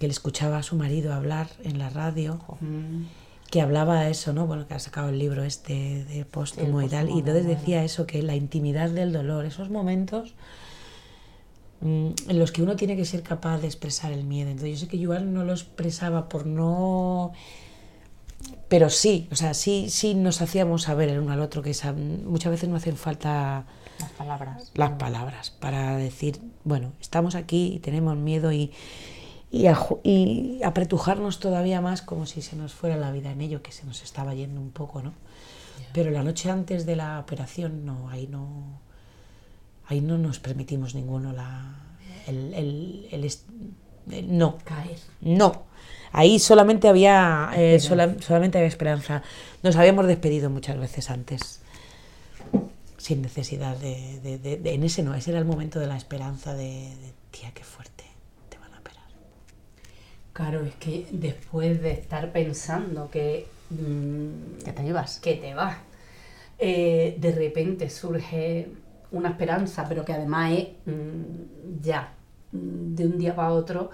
que le escuchaba a su marido hablar en la radio, Mm, que hablaba de eso, ¿no? Bueno, que ha sacado el libro este de póstumo y tal, y entonces decía eso, que la intimidad del dolor, esos momentos en los que uno tiene que ser capaz de expresar el miedo. Entonces yo sé que Joan no lo expresaba por no... Pero sí, o sea, sí, sí nos hacíamos saber el uno al otro que esa- muchas veces no hacen falta Las palabras. las palabras para decir, bueno, estamos aquí y tenemos miedo y, y apretujarnos todavía más como si se nos fuera la vida en ello, que se nos estaba yendo un poco, ¿no? Pero la noche antes de la operación, no, ahí no, ahí no nos permitimos ninguno la, el, el- el no. Caer. No, ahí solamente había, eh, sola- solamente había esperanza. Nos habíamos despedido muchas veces antes, sin necesidad de, de- de- de- En ese no, ese era el momento de la esperanza de, de, tía, qué fuerte, te van a operar. Claro, es que después de estar pensando que. mm, Que te ibas. que te vas, eh, de repente surge una esperanza, pero que además es mm, ya, mm, de un día para otro,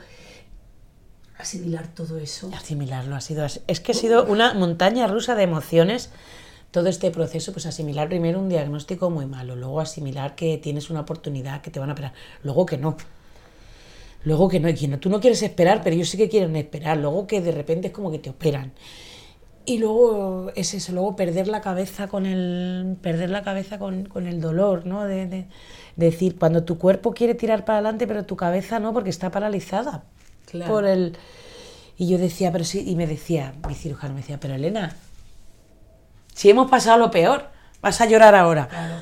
asimilar todo eso. Asimilarlo ha sido. Es que ha sido una montaña rusa de emociones todo este proceso, pues asimilar primero un diagnóstico muy malo, luego asimilar que tienes una oportunidad, que te van a operar, luego que no. Luego que no, y que no, tú no quieres esperar, pero ellos sí que quieren esperar, luego que de repente es como que te operan. Y luego es eso, luego perder la cabeza con el, perder la cabeza con, con el dolor, ¿no? De, de- de decir, cuando tu cuerpo quiere tirar para adelante, pero tu cabeza no, porque está paralizada Claro. por el... Y yo decía, pero sí, y me decía, mi cirujano me decía, pero Elena, si hemos pasado lo peor, vas a llorar ahora. Claro.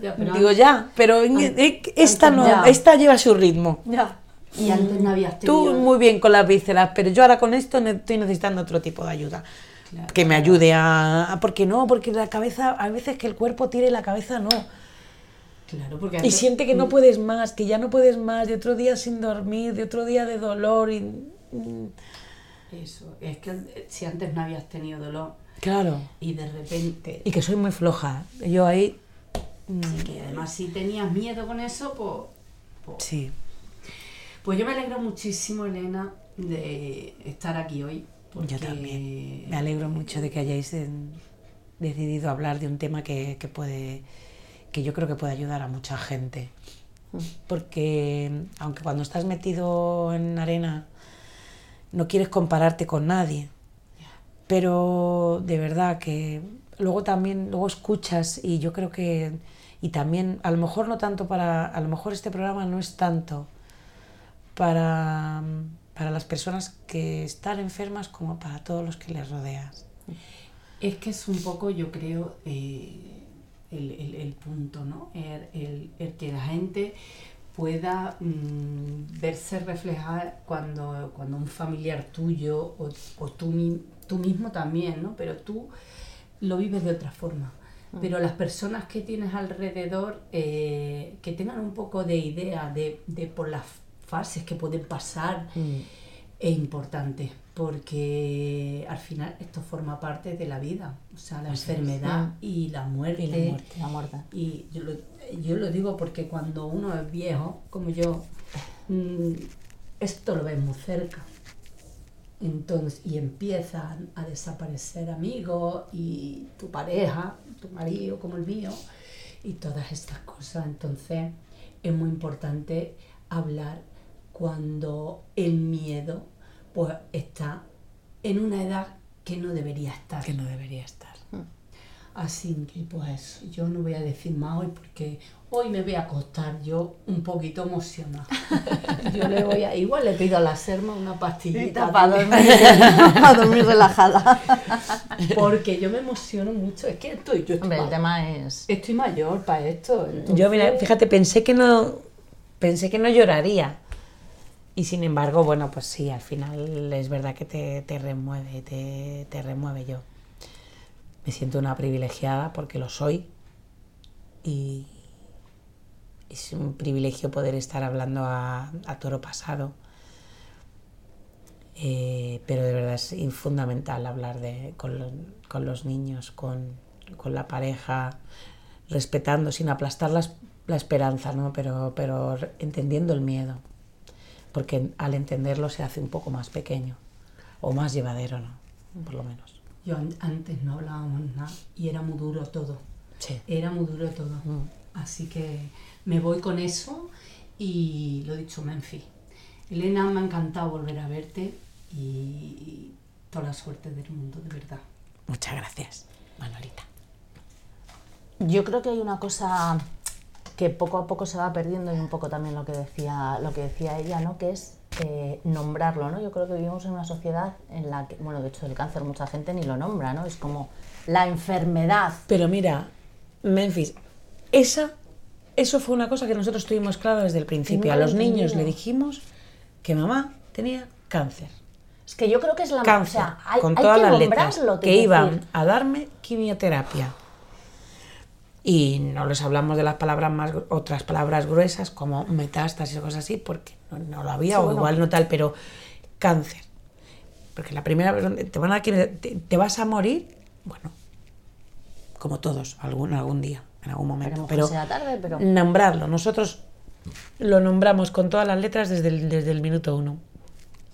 Ya, pero Digo, ya, pero en- eh, esta no, ya. esta lleva su ritmo. Ya. Y antes no habías tenido... Tú muy bien con las vísceras, pero yo ahora con esto ne- estoy necesitando otro tipo de ayuda. Claro. que me ayude a, a- Porque no, porque la cabeza, a veces que el cuerpo tire la cabeza no. Claro, porque Y siente que no puedes más, que ya no puedes más, de otro día sin dormir, de otro día de dolor. Y, mm, Eso, es que eh, si antes no habías tenido dolor claro. y de repente... Y que soy muy floja. Yo ahí. mm, que además si tenías miedo con eso, pues... pues Sí. Pues yo me alegro muchísimo, Elena, de estar aquí hoy. Yo también. Me alegro mucho de que hayáis eh, decidido hablar de un tema que, que puede, que yo creo que puede ayudar a mucha gente. Porque aunque cuando estás metido en arena no quieres compararte con nadie, pero de verdad que luego también luego escuchas y yo creo que y también a lo mejor no tanto para a lo mejor este programa no es tanto para, para las personas que están enfermas como para todos los que les rodeas. Es que es un poco, yo creo, eh, el, el- el punto, ¿no? El, el- el que la gente pueda mm, verse reflejada cuando, cuando un familiar tuyo o, o tú, tú mismo también, ¿no? Pero tú lo vives de otra forma. Pero las personas que tienes alrededor eh, que tengan un poco de idea de, de por las fases que pueden pasar es importante porque al final esto forma parte de la vida, o sea, la enfermedad y la muerte. Y la muerte, la muerte. Y yo lo, yo lo digo porque cuando uno es viejo, como yo, mm, esto lo ves muy cerca. Entonces, y empiezan a desaparecer amigos y tu pareja, tu marido como el mío, y todas estas cosas. Entonces, es muy importante hablar cuando el miedo pues está en una edad que no debería estar. Que no debería estar. Así que pues yo no voy a decir más hoy porque hoy me voy a acostar yo un poquito emocionada. (laughs) yo le voy a, igual le pido a la Serma una pastillita para dormir, (laughs) para dormir relajada. porque yo me emociono mucho. Es que estoy, yo estoy, Hombre, el ma- tema es... estoy mayor para esto. entonces- Yo, mira, fíjate, pensé que no pensé que no lloraría. Y sin embargo, bueno, pues sí, al final es verdad que te, te remueve, te, te remueve yo. Me siento una privilegiada porque lo soy. Y es un privilegio poder estar hablando a, a toro pasado. Eh, pero de verdad es fundamental hablar de, con, lo- con los niños, con, con la pareja, respetando, sin aplastar la, es- la esperanza, ¿no? pero, pero entendiendo el miedo. Porque al entenderlo se hace un poco más pequeño o más llevadero, ¿no? Por lo menos. Yo an- antes no hablábamos nada y era muy duro todo. Sí. Era muy duro todo. Así que me voy con eso y lo dicho, Memphis. Elena, me ha encantado volver a verte y toda la suerte del mundo, de verdad. Muchas gracias, Manolita. Yo creo que hay una cosa que poco a poco se va perdiendo y un poco también lo que decía, lo que decía ella, ¿no? Que es eh, nombrarlo, ¿no? Yo creo que vivimos en una sociedad en la que, bueno, de hecho el cáncer mucha gente ni lo nombra, ¿no? Es como la enfermedad. Pero mira, Memphis, esa, eso fue una cosa que nosotros tuvimos claro desde el principio. A lo los niños le dijimos que mamá tenía cáncer. Es que yo creo que es la... Cáncer, o sea, hay, con hay todas que las letras, que iban a darme quimioterapia. Y no les hablamos de las palabras más, otras palabras gruesas como metástasis o cosas así, porque no, no lo había, Sí, o bueno. igual no tal, pero cáncer. Porque la primera te van a te, te vas a morir, bueno, como todos, algún, algún día, en algún momento. Pero sea tarde, pero- nombrarlo, nosotros lo nombramos con todas las letras desde el, desde el minuto uno.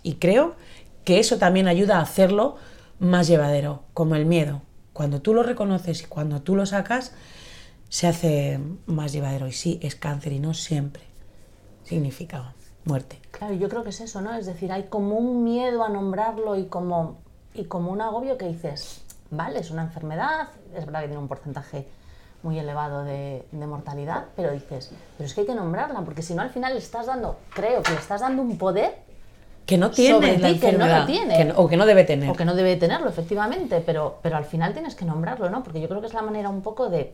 Y creo que eso también ayuda a hacerlo más llevadero, como el miedo. Cuando tú lo reconoces y cuando tú lo sacas, se hace más llevadero. Y sí, es cáncer y no siempre significa muerte. Claro, yo creo que es eso, ¿no? Es decir, hay como un miedo a nombrarlo y como, y como un agobio que dices, vale, es una enfermedad, es verdad que tiene un porcentaje muy elevado de, de mortalidad, pero dices, pero es que hay que nombrarla, porque si no al final le estás dando, creo que le estás dando un poder Que no tiene Sobre la ti, que no lo tiene. que no- o que no debe tener. o que no debe tenerlo, efectivamente, pero, pero al final tienes que nombrarlo, ¿no? Porque yo creo que es la manera un poco de,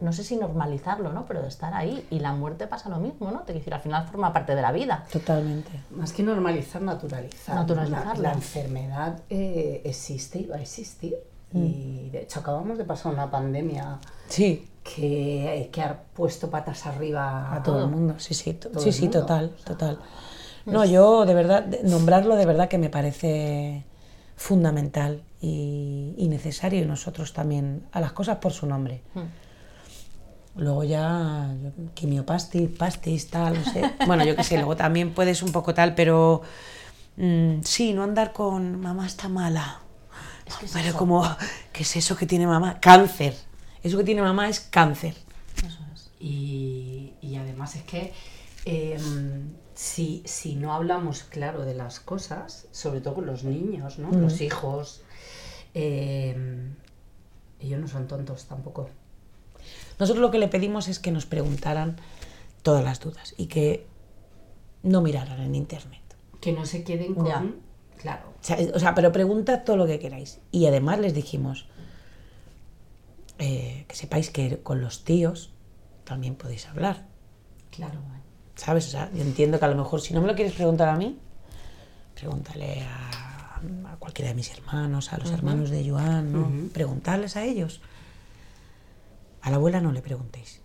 no sé si normalizarlo, ¿no? Pero de estar ahí. Y la muerte pasa lo mismo, ¿no? Te quiero decir, al final forma parte de la vida. Totalmente. Más que normalizar, naturalizar. Naturalizarla. La, la enfermedad eh, existe y va a existir. Y de hecho acabamos de pasar una pandemia Sí, que, que ha puesto patas arriba a todo el mundo. Sí, sí, sí, sí, mundo. total, total. No, yo de verdad, nombrarlo de verdad que me parece fundamental y, y necesario y nosotros también, a las cosas por su nombre. Luego ya, quimiopastis, pastis, tal, no sé. (laughs) Bueno, yo qué sé, luego también puedes un poco tal, pero mm, sí, no andar con mamá está mala. que es pero eso. como, ¿qué es eso que tiene mamá? Cáncer. Eso que tiene mamá es cáncer. Eso es. Y, y además es que eh, si, si no hablamos, claro, de las cosas, sobre todo con los niños, ¿no? Los hijos, eh, ellos no son tontos tampoco. Nosotros lo que le pedimos es que nos preguntaran todas las dudas y que no miraran en internet. Que no se queden con... Ya. Claro. O sea, o sea, pero preguntad todo lo que queráis. Y además les dijimos eh, que sepáis que con los tíos también podéis hablar. Claro. ¿Sabes? O sea, yo entiendo que a lo mejor si no me lo quieres preguntar a mí, pregúntale a, a cualquiera de mis hermanos, a los hermanos de Joan, ¿no? Preguntarles a ellos. A la abuela no le preguntéis.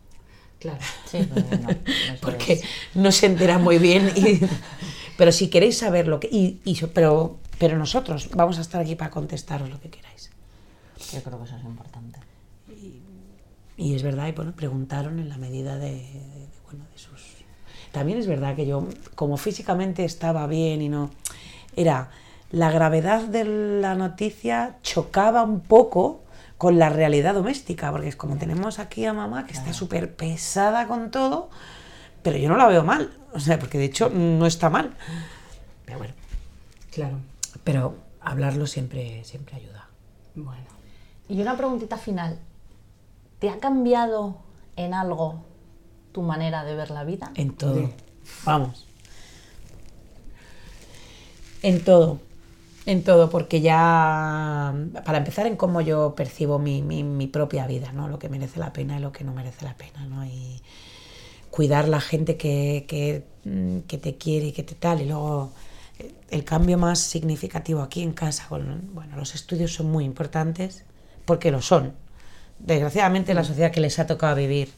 Claro. (laughs) Sí, bueno, eso porque no se entera muy bien y (laughs) Pero si queréis saber lo que... Y, pero, pero nosotros vamos a estar aquí para contestaros lo que queráis. Yo creo que eso es importante. Y es verdad, y bueno, preguntaron en la medida de, de- bueno, de sus... También es verdad que yo, como físicamente estaba bien y no... Era, la gravedad de la noticia chocaba un poco con la realidad doméstica, porque es como tenemos aquí a mamá que está súper pesada con todo, pero yo no la veo mal, o sea, porque de hecho no está mal. Pero bueno, Claro. pero hablarlo siempre, siempre ayuda. Bueno. Y una preguntita final. ¿Te ha cambiado en algo tu manera de ver la vida? En todo. Vamos. En todo. En todo, porque ya, para empezar, en cómo yo percibo mi, mi- mi propia vida, ¿no? Lo que merece la pena y lo que no merece la pena, ¿no? Y cuidar la gente que, que, mm, que te quiere y que te tal. Y luego, eh, el cambio más significativo aquí en casa, bueno, los estudios son muy importantes, porque lo son. Desgraciadamente, la sociedad que les ha tocado vivir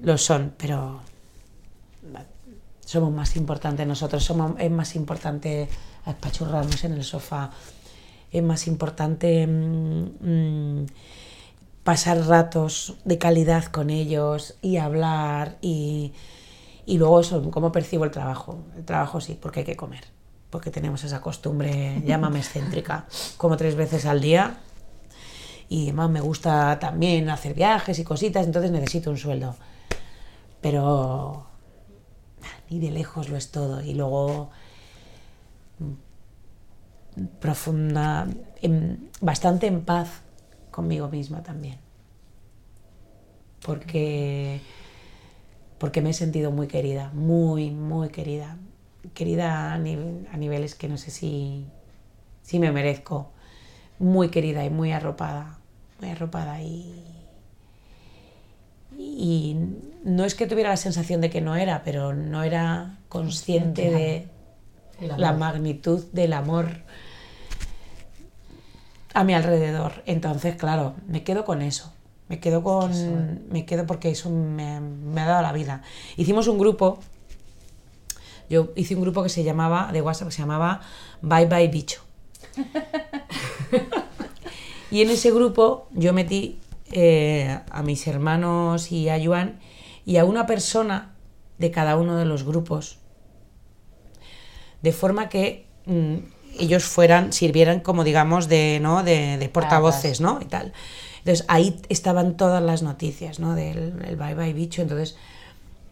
lo son, pero somos más importantes nosotros, somos, es más importante espachurrarnos en el sofá, es más importante mm, mm, pasar ratos de calidad con ellos y hablar y, y luego eso, cómo percibo el trabajo. El trabajo sí, porque hay que comer, porque tenemos esa costumbre, llámame excéntrica, como tres veces al día y además me gusta también hacer viajes y cositas, entonces necesito un sueldo. Pero ni de lejos lo es todo. Y luego profunda, en- bastante en paz conmigo misma también. Porque, porque me he sentido muy querida, muy, muy querida. Querida a, a niveles que no sé si, si me merezco. Muy querida y muy arropada. Muy arropada y, y no es que tuviera la sensación de que no era, pero no era consciente de la magnitud del amor a mi alrededor. Entonces, claro, me quedo con eso. Me quedo con. Me quedo porque eso me, me ha dado la vida. Hicimos un grupo. Yo hice un grupo que se llamaba, de WhatsApp, que se llamaba Bye Bye Bicho. (laughs) Y en ese grupo yo metí eh, a mis hermanos y a Joan y a una persona de cada uno de los grupos, de forma que mm, ellos fueran, sirvieran como digamos de, ¿no? de, de portavoces, ¿no? Y tal. Entonces ahí estaban todas las noticias, ¿no? Del el bye bye bicho. Entonces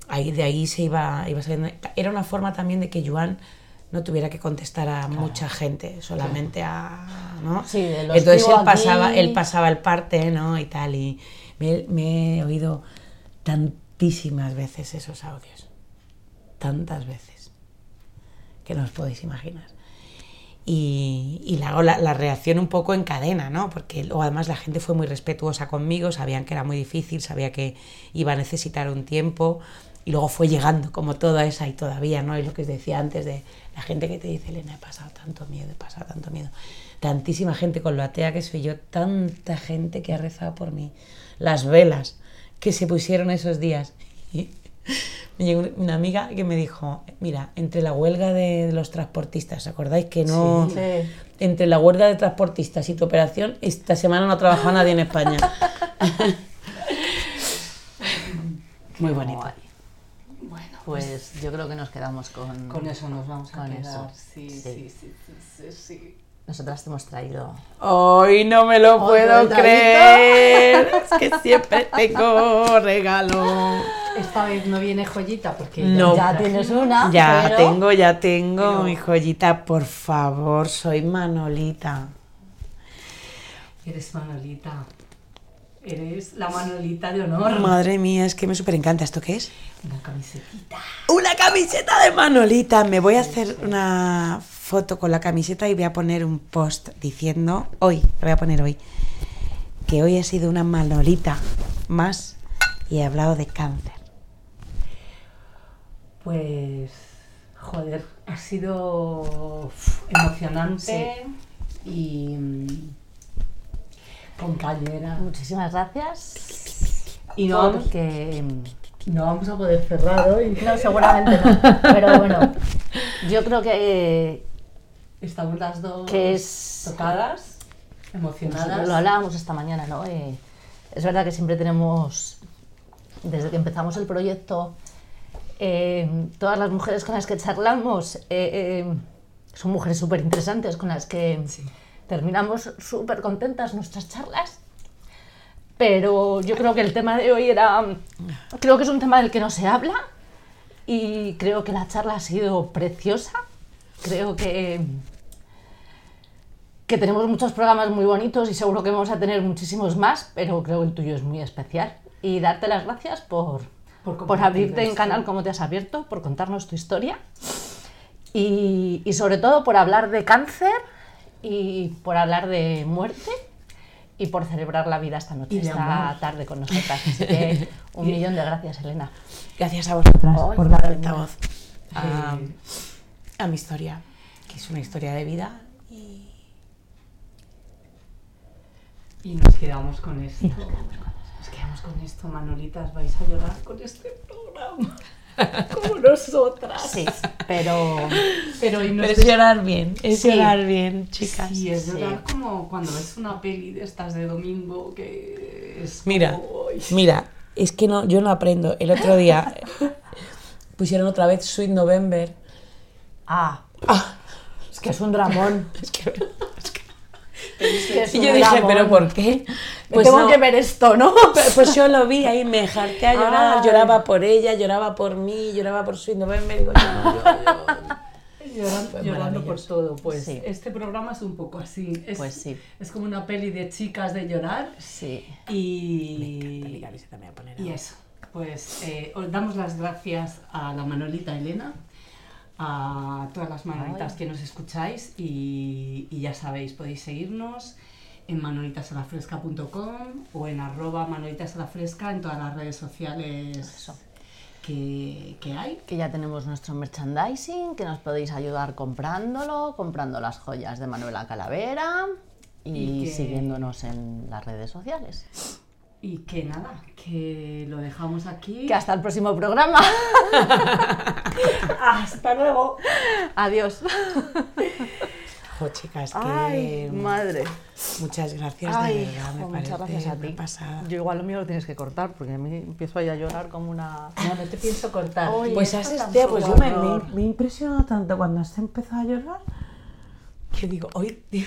ahí de ahí se iba, iba saliendo. Era una forma también de que Joan no tuviera que contestar a mucha gente, solamente a, ¿no? Sí, de lo Entonces él pasaba, aquí. él pasaba el parte, ¿no? Y tal, y me, me he oído tantísimas veces esos audios, tantas veces, que no os podéis imaginar. Y, y la, reacción un poco en cadena, ¿no? Porque luego además la gente fue muy respetuosa conmigo, sabían que era muy difícil, sabía que iba a necesitar un tiempo y luego fue llegando como toda esa y todavía, ¿no? Y lo que os decía antes de la gente que te dice, Elena, he pasado tanto miedo, he pasado tanto miedo. Tantísima gente con lo atea que soy yo, tanta gente que ha rezado por mí. Las velas que se pusieron esos días. Me llegó una amiga que me dijo, mira, entre la huelga de los transportistas, ¿os ¿acordáis que no? Sí. Entre la huelga de transportistas y tu operación, esta semana no ha trabajado nadie en España. (laughs) Muy bonito. Guay. Bueno, Pues yo creo que nos quedamos con... con eso nos vamos a Con quedar. eso, Sí, sí. sí, sí, sí, sí, sí. Nosotras te hemos traído... Hoy no me lo puedo creer. (laughs) Es que siempre tengo regalo. Esta vez no viene joyita porque No. Ya tienes una, Ya pero- tengo, ya tengo pero- mi joyita, por favor, soy Manolita. Eres Manolita. Eres la Manolita de honor. Madre mía, es que me súper encanta. ¿Esto qué es? Una camisetita. Una camiseta de Manolita. Me voy a hacer una foto con la camiseta y voy a poner un post diciendo, hoy, lo voy a poner hoy, que hoy ha sido una Manolita más y he hablado de cáncer. Pues, joder, ha sido emocionante y mm, compañera. Muchísimas gracias. Y no Porque... no vamos a poder cerrar hoy. No, seguramente no. Pero bueno, Yo creo que, Estamos las dos que es... tocadas, emocionadas. Lo hablábamos esta mañana, ¿no? Eh, es verdad que siempre tenemos, desde que empezamos el proyecto, eh, todas las mujeres con las que charlamos eh, eh, son mujeres súper interesantes con las que terminamos súper contentas nuestras charlas. Pero yo creo que el tema de hoy era, creo que es un tema del que no se habla y creo que la charla ha sido preciosa. Creo que que tenemos muchos programas muy bonitos y seguro que vamos a tener muchísimos más, pero creo que el tuyo es muy especial. Y darte las gracias por, Por abrirte en canal como te has abierto, por contarnos tu historia y, y sobre todo por hablar de cáncer y por hablar de muerte y por celebrar la vida esta noche, esta amor. tarde con nosotras. Así que (laughs) un millón de gracias, Elena. Gracias a vosotras por dar altavoz a, Eh, a mi historia, que es una historia de vida. Y Y nos quedamos con esto. Nos quedamos con esto, Manolitas. Vais a llorar con este programa. (laughs) Como nosotras. Sí, pero Pero Pero es llorar bien, es Sí. llorar bien, chicas. Sí, es Sí. llorar como cuando ves una peli de estas de domingo que es Mira, mira, es que no, yo no aprendo. El otro día (laughs) pusieron otra vez Sweet November. Ah, Ah, es que es un dramón. (laughs) es que, Es que es y yo dije. ¿pero por qué? Pues tengo no, que ver esto, ¿no? (laughs) Pues, pues yo lo vi ahí, me harté a llorar, Ay. lloraba por ella, lloraba por mí, lloraba por yo, yo. Llorando, por todo. Pues Sí. este programa es un poco así. Es, Pues sí. Es como una peli de chicas de llorar. Sí. Y, me voy a poner y eso. Pues eh, os damos las gracias a la Manolita Elena, a todas las Manolitas que nos escucháis y, y ya sabéis, podéis seguirnos en manolitasalafresca.com o en arroba manolitasalafresca en todas las redes sociales Eso. que, que hay. Que ya tenemos nuestro merchandising, que nos podéis ayudar comprándolo, comprando las joyas de Manuela Calavera y, Y que- siguiéndonos en las redes sociales. Y que nada, que lo dejamos aquí. Que hasta el próximo programa. (laughs) Hasta luego. Adiós. Jo, chicas, que Ay, madre. muchas gracias, Ay, de verdad, me jo, parece muchas gracias a ti. pasada. Yo igual lo mío lo tienes que cortar porque a mí empiezo ahí a llorar como una... No, no te pienso cortar. Oye, Pues has tía, pues yo me, me, me he impresionado tanto cuando has empezado a llorar que digo, hoy, tío,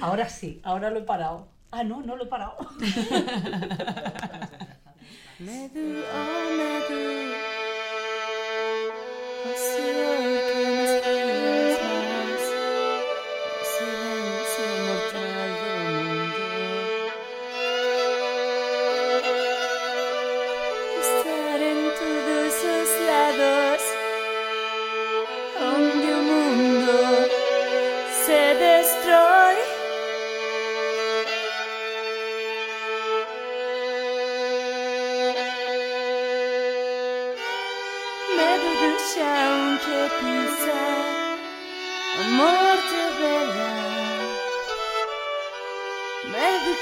Ahora sí, ahora lo he parado. Ah, no, no lo he parado. (laughs)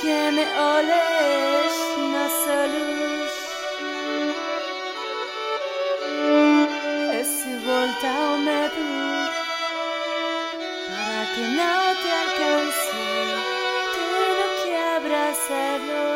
que me olhes nossa luz E se volta ao medo Para que não te alcance Tenho que abraçá-lo